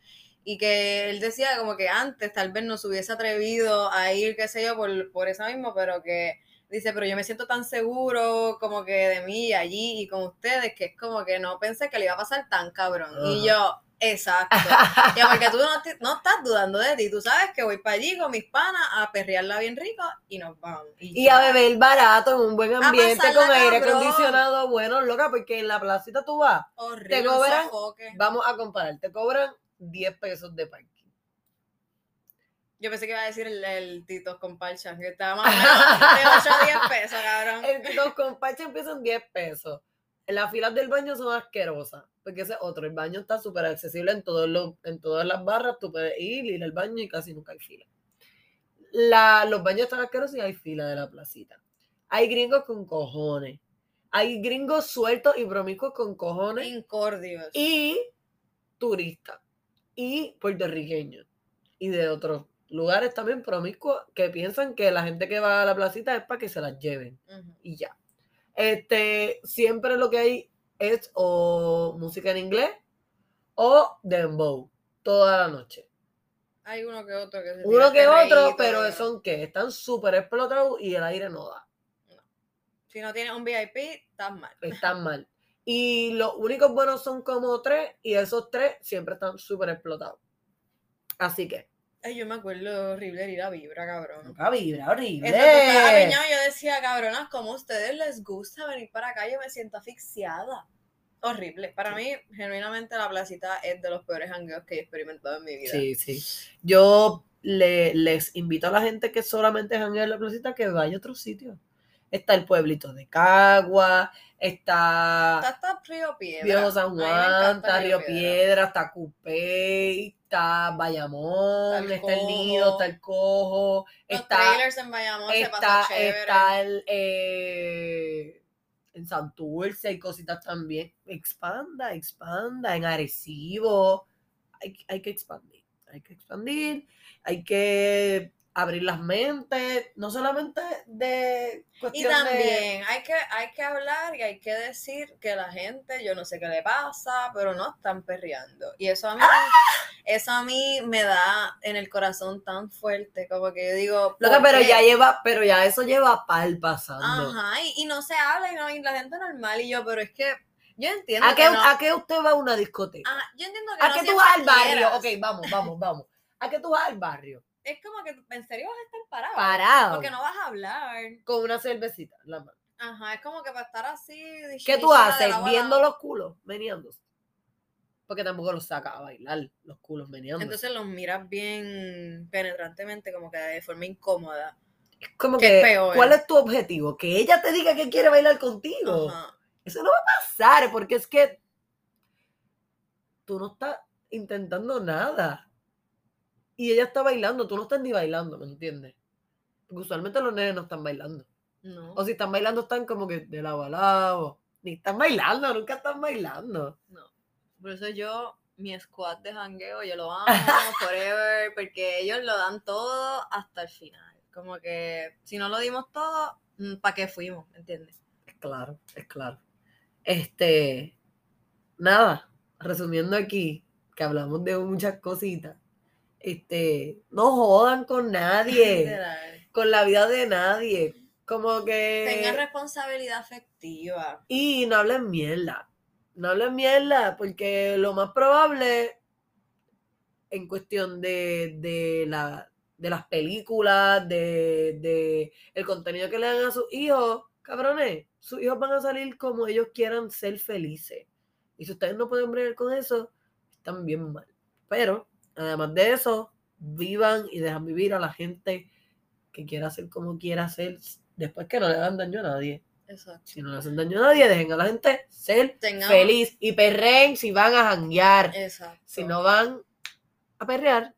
Y que él decía como que antes tal vez no se hubiese atrevido a ir, qué sé yo, por, por eso mismo, pero que dice, pero yo me siento tan seguro como que de mí allí y con ustedes, que es como que no pensé que le iba a pasar tan cabrón. Y yo, exacto. Ya porque tú no, te- no estás dudando de ti, tú sabes que voy para allí con mis panas a perrearla bien rico y nos vamos. Y a beber barato en un buen ambiente con aire cabrón. acondicionado bueno, loca, porque en la placita tú vas, Horrible, te cobran- vamos a comparar, te cobran 10 pesos de parking. Yo pensé que iba a decir el, el Titos con Parcha, que estaba más de 8 a 10 pesos, cabrón. El- Los comparches empiezan 10 pesos. Las filas del baño son asquerosas, porque ese es otro, el baño está súper accesible en, todos los, en todas las barras, tú puedes ir, ir al baño y casi nunca hay fila. La, los baños están asquerosos y hay fila de la placita. Hay gringos con cojones. Hay gringos sueltos y promiscuos con cojones. Incordios. y turistas y puertorriqueños y de otros lugares también promiscuos que piensan que la gente que va a la placita es para que se las lleven y ya. Este, siempre lo que hay es o música en inglés o dembow toda la noche. Hay uno que otro que se Uno que otro, pero son que están súper explotados y el aire no da. Si no tienes un VIP, estás mal. Están mal. Y los únicos buenos son como tres y esos tres siempre están súper explotados. Así que Ay, yo me acuerdo horrible ir a Vibra, cabrón. Nunca vibra, horrible. Estabas apiñado, yo decía, cabronas, ¿cómo a ustedes les gusta venir para acá? Yo me siento asfixiada. Horrible. Para mí, genuinamente, la placita es de los peores hangueos que he experimentado en mi vida. Sí, sí. Yo le- les invito a la gente que solamente janguea en la placita que vaya a otros sitios. Está el pueblito de Cagua, Está está hasta Río Piedra. Viejo San Juan, está Río Piedra, está Cupey, está Bayamón, Está el está el Cojo. Nido, está el Cojo, Los está trailers en Bayamón se está, pasan chévere. está el, eh, en Santurce hay cositas también. Expanda, expanda, en Arecibo. Hay, hay que expandir, hay que expandir, hay que abrir las mentes, no solamente de Y cuestión de... también hay que, hay que hablar y hay que decir que la gente, yo no sé qué le pasa, pero no están perreando. Y eso a mí, ¡Ah! eso a mí me da en el corazón tan fuerte, como que yo digo. Loca, ¿por pero qué? ya lleva, pero ya eso lleva pal pasando. Ajá, y, y no se habla y, no, y la gente normal. Y yo, pero es que yo entiendo ¿A qué, no. ¿A qué usted va a una discoteca? Ajá, yo entiendo que ¿A no qué tú vas al barrio? Ok, vamos, vamos, vamos. ¿A qué tú vas al barrio? Es como que en serio vas a estar parado. Parado. Porque no vas a hablar. Con una cervecita en la mano. Ajá, es como que para estar así. ¿Qué tú haces? Viendo los culos, meneándose. Porque tampoco los sacas a bailar, los culos meneándose. Entonces los miras bien penetrantemente, como que de forma incómoda. es como ¿qué que, es peor? ¿cuál es tu objetivo? Que ella te diga que quiere bailar contigo. Ajá. Eso no va a pasar, porque es que tú no estás intentando nada. Y ella está bailando, tú no estás ni bailando, ¿me entiendes? Porque usualmente los nenes no están bailando. No, O si están bailando, están como que de lado a lado. Ni están bailando, nunca están bailando. no. Por eso yo, mi squad de jangueo, yo lo amo forever, porque ellos lo dan todo hasta el final. Como que si no lo dimos todo, ¿para qué fuimos? ¿Entiendes? Es claro, es claro. Este, nada, resumiendo aquí, que hablamos de muchas cositas. Este, no jodan con nadie, Literal. con la vida de nadie. Como que. Tengan responsabilidad afectiva. Y no hablen mierda. No hablen mierda, porque lo más probable, en cuestión de, de, la, de las películas, de, de el contenido que le dan a sus hijos, cabrones, sus hijos van a salir como ellos quieran ser felices. Y si ustedes no pueden bregar con eso, están bien mal. Pero, además de eso, vivan y dejan vivir a la gente que quiera hacer como quiera hacer, después que no le hagan daño a nadie. Exacto. Si no le hacen daño a nadie, dejen a la gente ser Tengamos- feliz y perren si van a janguear. Exacto. Si no van a perrear,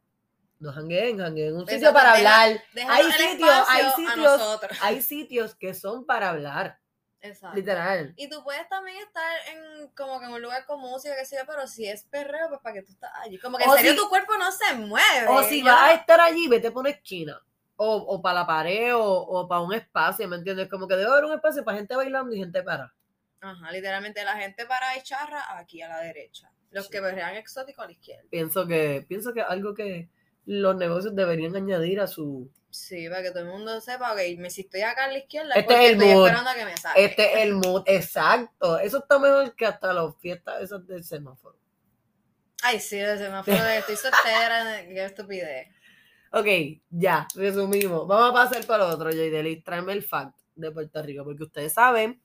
no jangueen, jangueen en un sitio para hablar. Hay sitios, hay sitios, hay sitios que son para hablar, Exacto. literal. Y tú puedes también estar en como que en un lugar con música, que yo, pero si es perreo, pues para que tú estás allí. Como que en O serio si- tu cuerpo no se mueve. O si Yo vas a no- estar allí, vete a poner China. o, o para la pared o, o para un espacio, ¿me entiendes? Como que debe haber un espacio para gente bailando y gente para. Ajá, literalmente la gente para y charra aquí a la derecha. Los Sí. que berrean exótico a la izquierda. Pienso que, pienso que algo que los negocios deberían añadir a su... Sí, para que todo el mundo sepa, ok, me si estoy acá a la izquierda, Este es el estoy mood. esperando a que me saque. Este es el mood, exacto. Eso está mejor que hasta las fiestas esas del semáforo. Ay, sí, el semáforo de estoy soltera, qué estupidez. Ok, ya, resumimos. Vamos a pasar para otro, Jaydelis. Tráeme el fact de Puerto Rico, porque ustedes saben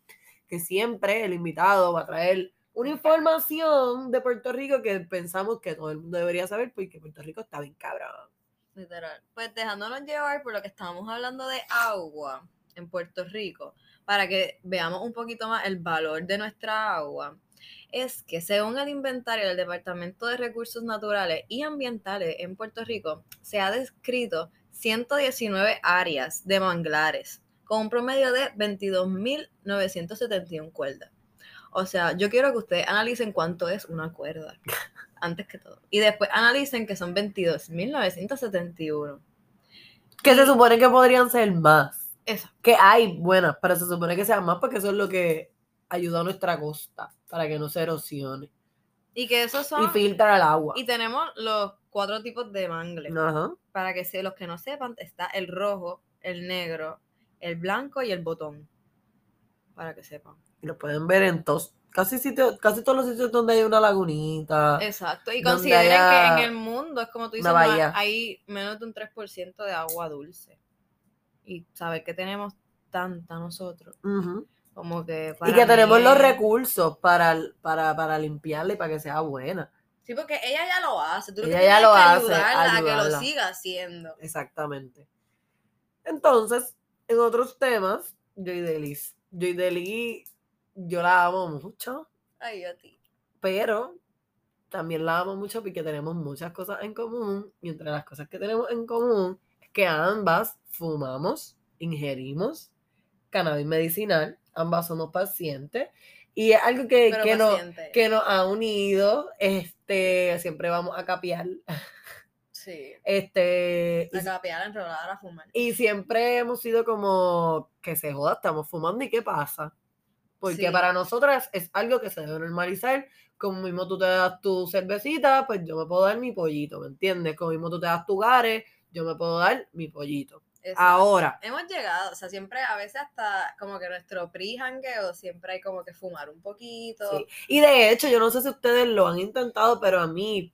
que siempre el invitado va a traer una información de Puerto Rico que pensamos que todo el mundo debería saber, porque Puerto Rico está bien cabrón. Literal. Pues dejándonos llevar por lo que estábamos hablando de agua en Puerto Rico, para que veamos un poquito más el valor de nuestra agua, es que según el inventario del Departamento de Recursos Naturales y Ambientales en Puerto Rico, se ha descrito 119 áreas de manglares, con un promedio de 22.971 cuerdas. O sea, yo quiero que ustedes analicen cuánto es una cuerda, antes que todo. Y después analicen que son 22.971. Que se supone que podrían ser más. Eso. Que hay buenas, pero se supone que sean más porque eso es lo que ayuda a nuestra costa, para que no se erosione. Y que esos Y son... filtra el agua. Y tenemos los cuatro tipos de mangle. Ajá. Para que se, los que no sepan, está el rojo, el negro, el blanco y el botón. Para que sepan. Y lo pueden ver en todos, casi, sitios, casi todos los sitios donde hay una lagunita. Exacto. Y consideren haya que en el mundo, es como tú dices, hay menos de un 3% de agua dulce. Y saber que tenemos tanta nosotros. Como que Y que tenemos los recursos para, para, para limpiarla y para que sea buena. Sí, porque ella ya lo hace. Tú lo que Ella ya lo que hace, ayudarla a que lo ayudarla. siga haciendo. Exactamente. Entonces, en otros temas, Joy Delis. Joy Delis, yo la amo mucho, Ay, yo a ti. pero también la amo mucho porque tenemos muchas cosas en común. Y entre las cosas que tenemos en común es que ambas fumamos, ingerimos cannabis medicinal, ambas somos pacientes. Y es algo que, que, nos, que nos ha unido. Este, siempre vamos a capear. Sí. Este, La capear, enrolar a fumar. Y siempre hemos sido como que se joda, estamos fumando y qué pasa. Porque Sí. para nosotras es algo que se debe normalizar. Como mismo tú te das tu cervecita, pues yo me puedo dar mi pollito, ¿me entiendes? Como mismo tú te das tu gare, yo me puedo dar mi pollito. Exacto. Ahora, Hemos llegado, o sea, siempre a veces hasta como que nuestro pre-jangueo siempre hay como que fumar un poquito. sí. Y de hecho, yo no sé si ustedes lo han intentado, pero a mí,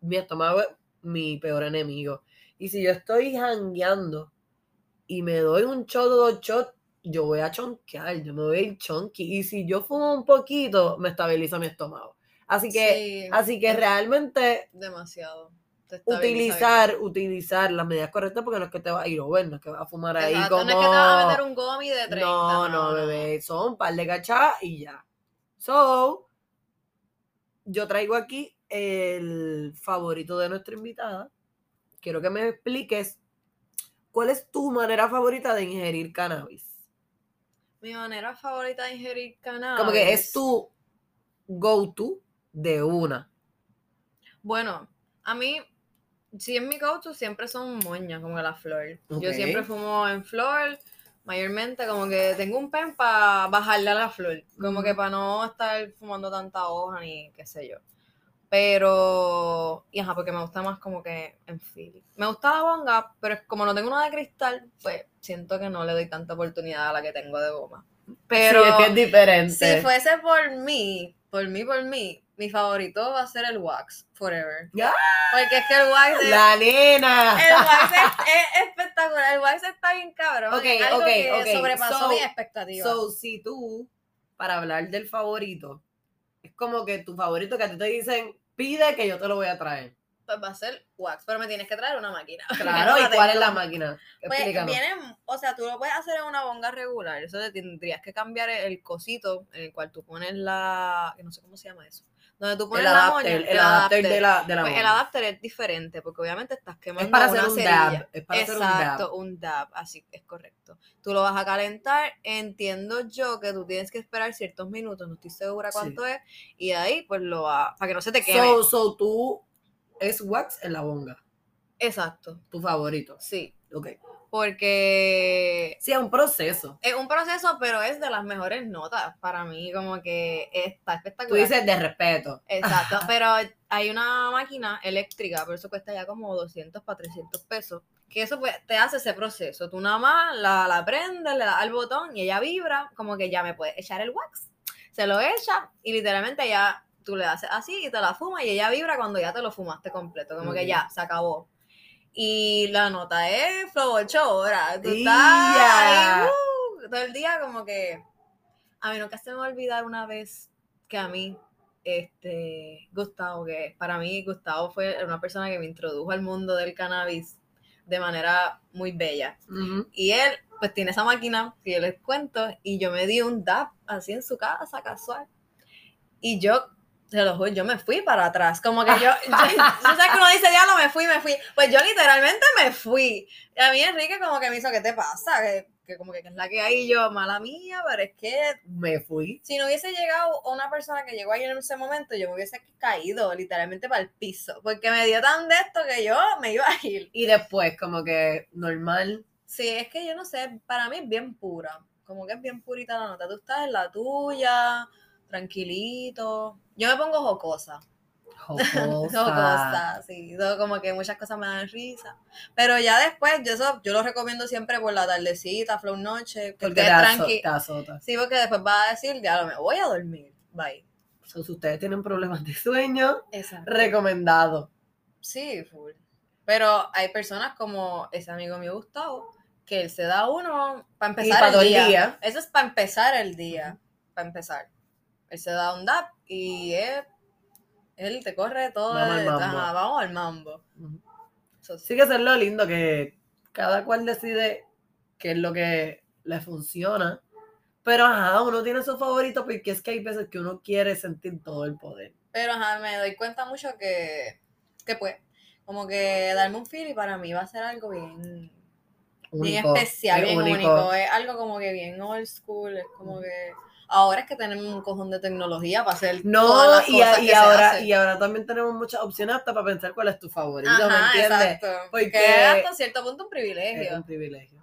mi estómago es mi peor enemigo. Y si yo estoy jangueando y me doy un shot o dos shots, yo voy a chonquear, yo me voy a ir chonky. Y si yo fumo un poquito, me estabiliza mi estómago. Así que, Sí, así que realmente demasiado. Utilizar, utilizar las medidas correctas porque no es que te vas a ir over, no es que vas a fumar ahí Exacto, como... No es que te vas a meter un gomi de 30. No, no, bebé, son un par de cachas y ya. So, yo traigo aquí el favorito de nuestra invitada. Quiero que me expliques cuál es tu manera favorita de ingerir cannabis. Mi manera favorita de ingerir cannabis. Como que es tu go-to de una. Bueno, a mí, si en mi go-to siempre son moñas, como que la flor. Yo siempre fumo en flor, mayormente como que tengo un pen para bajarle a la flor, como que para no estar fumando tanta hoja ni qué sé yo. Pero, y ajá, porque me gusta más como que en feeling. Me gusta la bonga, pero como no tengo una de cristal, pues siento que no le doy tanta oportunidad a la que tengo de goma. Pero sí, es que es diferente. si fuese por mí, por mí, por mí, mi favorito va a ser el wax, forever. ¡Ya! Porque es que el wax es, La nena. el wax es, es espectacular, el wax está bien cabrón. Ok, es algo ok, que ok. sobrepasó So- mi expectativa. So, si tú, para hablar del favorito, es como que tu favorito que a ti te dicen, pide que yo te lo voy a traer. pues va a ser wax, pero me tienes que traer una máquina. Claro, ¿y cuál es la máquina? Pues Explícanos. viene, o sea, tú lo puedes hacer en una bonga regular, eso te tendrías que cambiar el, el cosito en el cual tú pones la, que no sé cómo se llama eso, donde tú pones el la adapter, moña, el adapter de la, de la Pues el adapter es diferente, porque obviamente estás quemando Es para una hacer un cerilla. dab. Es para hacer un dab. Exacto, un dab, así es correcto. Tú lo vas a calentar, entiendo yo que tú tienes que esperar ciertos minutos, no estoy segura Sí. cuánto es, y ahí pues lo va, para que no se te queme. So, so tú es wax en la bonga, Exacto, tu favorito. sí. Ok. Porque Sí, es un proceso. es un proceso, pero es de las mejores notas para mí, como que está Tú espectacular. dices de respeto. Exacto, pero hay una máquina eléctrica, por eso cuesta ya como 200 para 300 pesos, que eso pues, te hace ese proceso. Tú nada más la, la prendes, le das al botón y ella vibra, como que ya me puedes echar el wax. Se lo echa y literalmente ya tú le haces así y te la fumas y ella vibra cuando ya te lo fumaste completo, como que ya, se acabó. Y la nota es flow 8 horas. Tú estás ahí, uh, todo el día como que... A mí nunca se me va a olvidar una vez que a mí, este, Gustavo, que para mí Gustavo fue una persona que me introdujo al mundo del cannabis de manera muy bella. Y él, pues tiene esa máquina que yo les cuento, y yo me di un dab así en su casa, casual. Y yo, se lo juro, yo me fui para atrás. Como que yo, yo, tú sabes que uno dice, diablo, me fui, me fui. Pues yo literalmente me fui. Y a mí Enrique como que me hizo, ¿qué te pasa? Que, que como que es la que hay yo, mala mía, pero es que Me fui. si no hubiese llegado una persona que llegó ahí en ese momento, yo me hubiese caído literalmente para el piso. Porque me dio tan de esto que yo me iba a ir. Y después, como que normal. Sí, es que yo no sé, para mí es bien pura. Como que es bien purita la nota. Tú estás en la tuya, tranquilito. Yo me pongo jocosa. Jocosa. Jocosa, sí. como que muchas cosas me dan risa. Pero ya después, yo eso yo lo recomiendo siempre por la tardecita, flow noche, que Porque estés te, tranqui. te azota. Sí, porque después vas a decir, ya me voy a dormir. Bye. So, si ustedes tienen problemas de sueño, Exacto. recomendado. Sí, full. Pero hay personas como ese amigo mío Gustavo, que él se da uno para Y empezar para el día. día. Eso es para empezar el día. Para empezar. Él se da un dab y él te corre todo. Vamos al el- mambo. ajá, vamos al mambo. Sí. Sí que eso es lo lindo, que cada cual decide qué es lo que le funciona. Pero ajá, uno tiene su favorito porque es que hay veces que uno quiere sentir todo el poder. Pero ajá, me doy cuenta mucho que, que pues, como que darme un feel y para mí va a ser algo bien, bien Único, especial, es bien único. único. Es algo como que bien old school. Es como que ahora es que tenemos un cojón de tecnología para hacer todas No, las y, cosas y que se ahora, y ahora también tenemos muchas opciones hasta para pensar cuál es tu favorito, ¿me Ajá, entiendes? exacto. Porque que es hasta cierto punto un Es privilegio. un privilegio.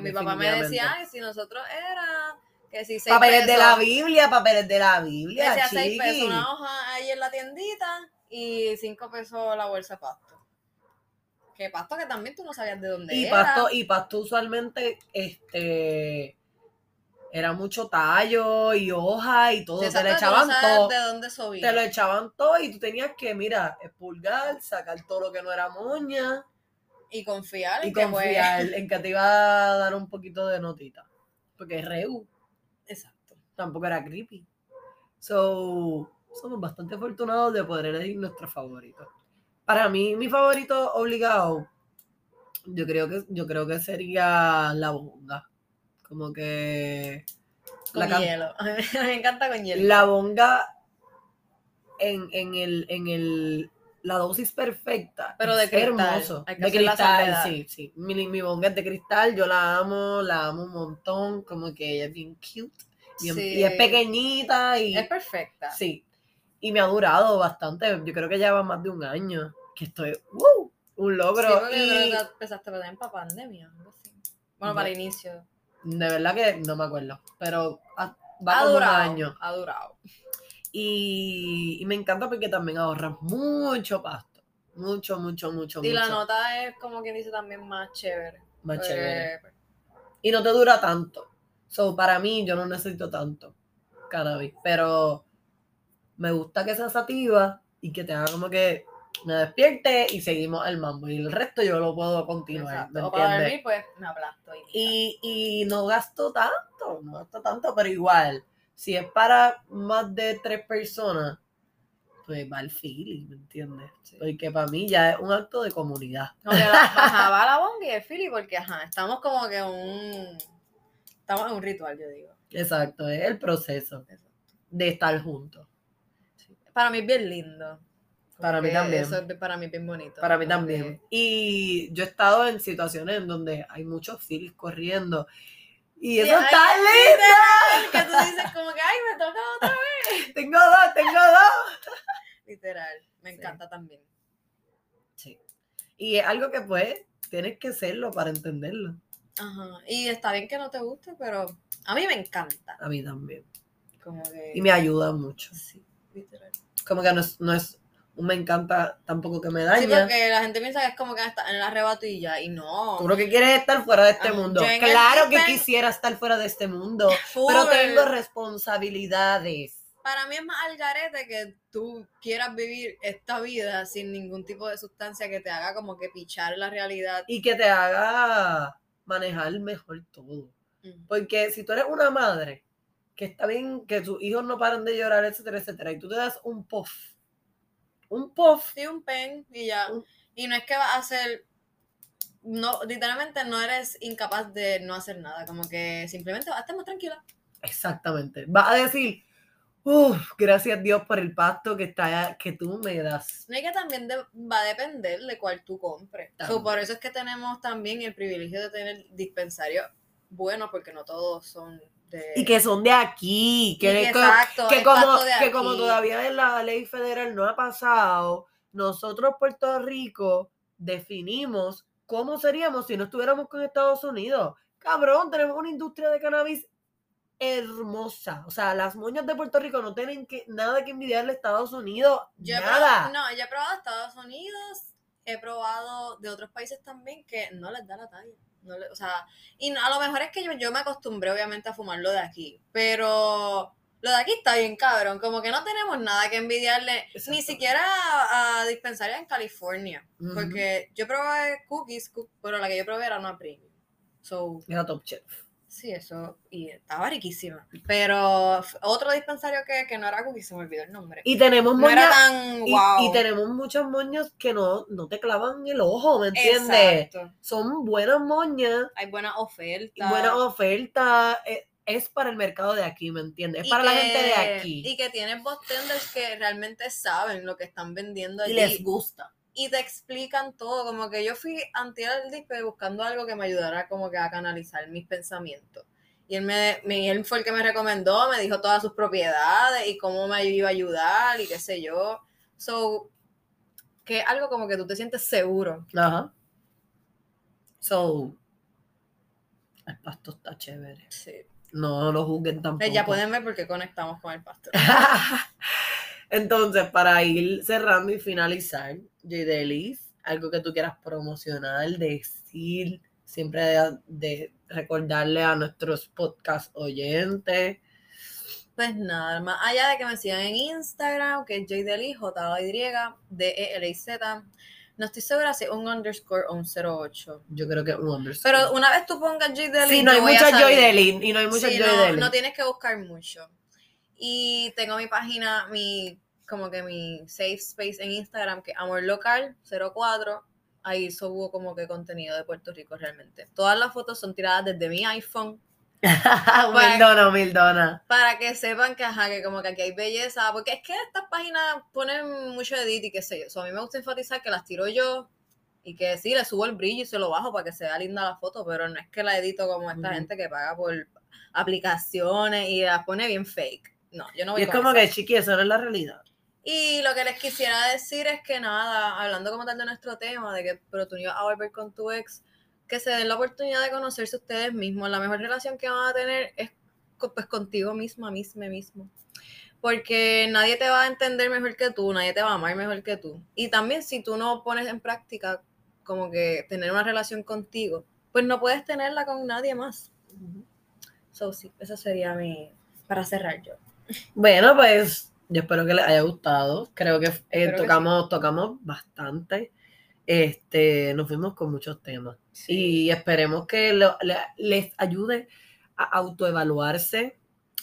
Mi papá me decía, ay, si nosotros era que si seis Papeles de la Biblia, papeles de la Biblia, seis pesos una hoja ahí en la tiendita y cinco pesos la bolsa de pasto. Que pasto que también tú no sabías de dónde Y era. pasto, y pasto usualmente, este, era mucho tallo y hoja y todo, Sí, te lo no echaban todo, de dónde te lo echaban todo y tú tenías que, mira, expulgar, sacar todo lo que no era moña Y confiar y en que pues- confiar en que te iba a dar un poquito de notita. Porque es reu, Exacto. tampoco era creepy. So, somos bastante afortunados de poder elegir nuestro favorito. Para mí, mi favorito obligado, yo creo que, yo creo que sería la bonga. Como que Con la, hielo. Me encanta con hielo. la bonga en, en el, en el la dosis perfecta. Pero de cristal, hermoso. hay que De hacer cristal, sí, sí. Mi, mi bonga es de cristal, yo la amo, la amo un montón, como que ella es bien cute. bien- Sí. Y es pequeñita y Es perfecta. sí. Y me ha durado bastante. Yo creo que ya va más de un año. Que estoy, ¡wow! Un Sí, logro. yo y creo que empezaste a para pandemia. Bueno, No. para el inicio. De verdad que no me acuerdo. Pero ha- va Ha durado. año. Ha durado. Y, y me encanta porque también ahorras mucho pasto. Mucho, mucho, mucho, Y la mucho. nota es como quien dice también más chévere. Más Eh, chévere. Y no te dura tanto. So, para mí, yo no necesito tanto cannabis. Pero me gusta que sea sativa y que te haga como que me despierte y seguimos al mambo. Y el resto yo lo puedo continuar. exacto. ¿me para dormir, pues me aplasto. Y, Y, y no gasto tanto, no gasto tanto, pero igual, si es para más de tres personas, pues va el feeling, ¿me entiendes? Sí. Porque para mí ya es un acto de comunidad. La, ajá, va la bonga y el fili porque ajá, estamos como que un estamos en un ritual, yo digo. Exacto, es el proceso de estar juntos. Sí. Para mí es bien lindo. Para mí también. Eso es para mí bien bonito. Para mí también. que- Y yo he estado en situaciones en donde hay muchos feelings corriendo. Y eso está lindo. Que tú dices como que ay, me toca otra vez. Tengo dos, tengo dos. Literal, me Sí. encanta también. Sí. Y es algo que pues tienes que serlo para entenderlo. Ajá. Y está bien que no te guste, pero a mí me encanta. A mí también. Como que. Y me ayuda mucho. Sí, literal. Como que no es, no es un me encanta tampoco que me Sí, daña. porque la gente piensa que es como que está en el arrebato y ya, y no. Tú lo que quieres es estar fuera de este Ah, mundo. Claro que quisiera estar fuera de este mundo, Full. pero tengo responsabilidades. Para mí es más al garete que tú quieras vivir esta vida sin ningún tipo de sustancia que te haga como que pichar la realidad. Y que te haga manejar mejor todo. Mm. Porque si tú eres una madre, que está bien que tus hijos no paran de llorar, etcétera, etcétera, y tú te das un puff, un puff, Sí, un pen y ya. Un- Y no es que vas a hacer. No, literalmente no eres incapaz de no hacer nada. Como que simplemente vas a estar más tranquila. exactamente, vas a decir, uff, gracias Dios por el pacto que, está, que tú me das. No hay que también de- va a depender de cuál tú compres. So, por eso es que tenemos también el privilegio de tener dispensarios buenos, porque no todos son de. Y que son de aquí, que, exacto, como, de que como todavía en la ley federal no ha pasado, nosotros Puerto Rico definimos cómo seríamos si no estuviéramos con Estados Unidos. Cabrón, tenemos una industria de cannabis hermosa. O sea, las moñas de Puerto Rico no tienen que, nada que envidiarle a Estados Unidos. Yo nada. probado- no, yo he probado Estados Unidos, he probado de otros países también que no les da la talla. No o sea, y no- a lo mejor es que yo, yo me acostumbré obviamente a fumar lo de aquí, pero lo de aquí está bien cabrón, como que no tenemos nada que envidiarle, ni Exacto. siquiera a, a en California, Ujú. porque yo probé cookies, cook- pero la que yo probé era una premium. So, Era top chef. Sí, eso, y estaba riquísima. Pero otro dispensario que, que no era cookies, se me olvidó el nombre. Y tenemos no era moñas. tan Y, wow. y tenemos muchas moñas que no, no te clavan el ojo, ¿me entiendes? Exacto. Son buenas moñas Hay buena oferta. y buena oferta. eh, Es para el mercado de aquí, ¿me entiendes? Es Y para la gente de aquí. Y que tienen bartenders que realmente saben lo que están vendiendo Y, les gusta. Y te explican todo. Como que yo fui antes del dispe buscando algo que me ayudara como que a canalizar mis pensamientos. Y él, me, me- él fue el que me recomendó, me dijo todas sus propiedades y cómo me iba a ayudar y qué sé yo. So, que es algo como que tú te sientes seguro. Ajá. So, el pasto está chévere. Sí. No lo juzguen tampoco. Ya pueden ver por qué conectamos con el pastor. Entonces, para ir cerrando y finalizar, Delis, algo que tú quieras promocionar, decir, siempre de, de recordarle a nuestros podcast oyentes. Pues nada, más allá de que me sigan en Instagram, que es JDLI, J-Y, D-E-L-I-Z. No estoy segura si es un underscore o un 08. Yo creo que es un underscore. Pero una vez tú pongas JDLI, Sí, no hay te voy a mucha salir. Joy Deli. Y no hay mucha Sí, no, no tienes que buscar mucho. Y tengo mi página, mi como que mi safe space en Instagram, que Amor Local 04. Ahí subo como que contenido de Puerto Rico realmente. Todas las fotos son tiradas desde mi iPhone. mil dona, mil dona. Para que sepan que, ajá, que como que aquí hay belleza, porque es que estas páginas ponen mucho edit y qué sé yo. So, a mí me gusta enfatizar que las tiro yo y que sí, le subo el brillo y se lo bajo para que se vea linda la foto, pero no es que la edito como esta gente que paga por aplicaciones y las pone bien fake. No, yo no voy Y es como que, chiqui, eso no es la realidad. Y lo que les quisiera decir es que nada, hablando como tal de nuestro tema, de que pero tú no ibas a volver con tu ex, que se den la oportunidad de conocerse ustedes mismos. La mejor relación que van a tener es pues contigo misma, misma, mismo. Porque nadie te va a entender mejor que tú, nadie te va a amar mejor que tú. Y también si tú no pones en práctica como que tener una relación contigo, pues no puedes tenerla con nadie más. So sí, eso sería mi, para cerrar yo. Bueno, pues yo espero que les haya gustado. Creo que eh, que tocamos, tocamos bastante. Este, nos fuimos con muchos temas. Y esperemos que lo- le- les ayude a autoevaluarse,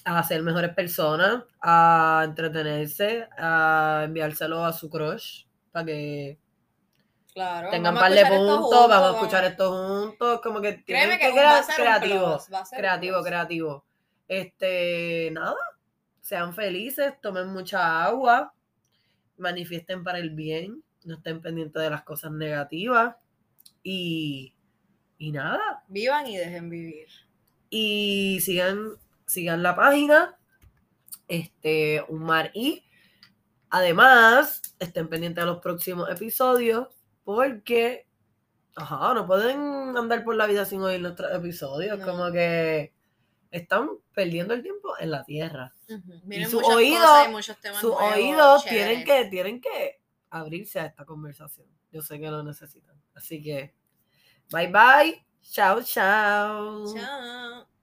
a ser mejores personas, a entretenerse, a enviárselo a su crush para que Claro, tengan un par de puntos, juntos, vamos a escuchar esto juntos, como que tienen Créeme que que va a crear ser creativo, plus, va a ser un creativo, creativo. Este, nada, sean felices, tomen mucha agua, manifiesten para el bien, no estén pendientes de las cosas negativas y, y nada, Vivan y dejen vivir. y sigan, sigan la página, este, un mar y además estén pendientes de los próximos episodios porque Ajá, no pueden andar por la vida sin oír nuestros episodios. No. Como que están perdiendo el tiempo en la tierra. Oído- cosas y muchos temas Sus oídos tienen que, tienen que abrirse a esta conversación. Yo sé que lo necesitan. Así que, bye bye. Chao, chao. Chao.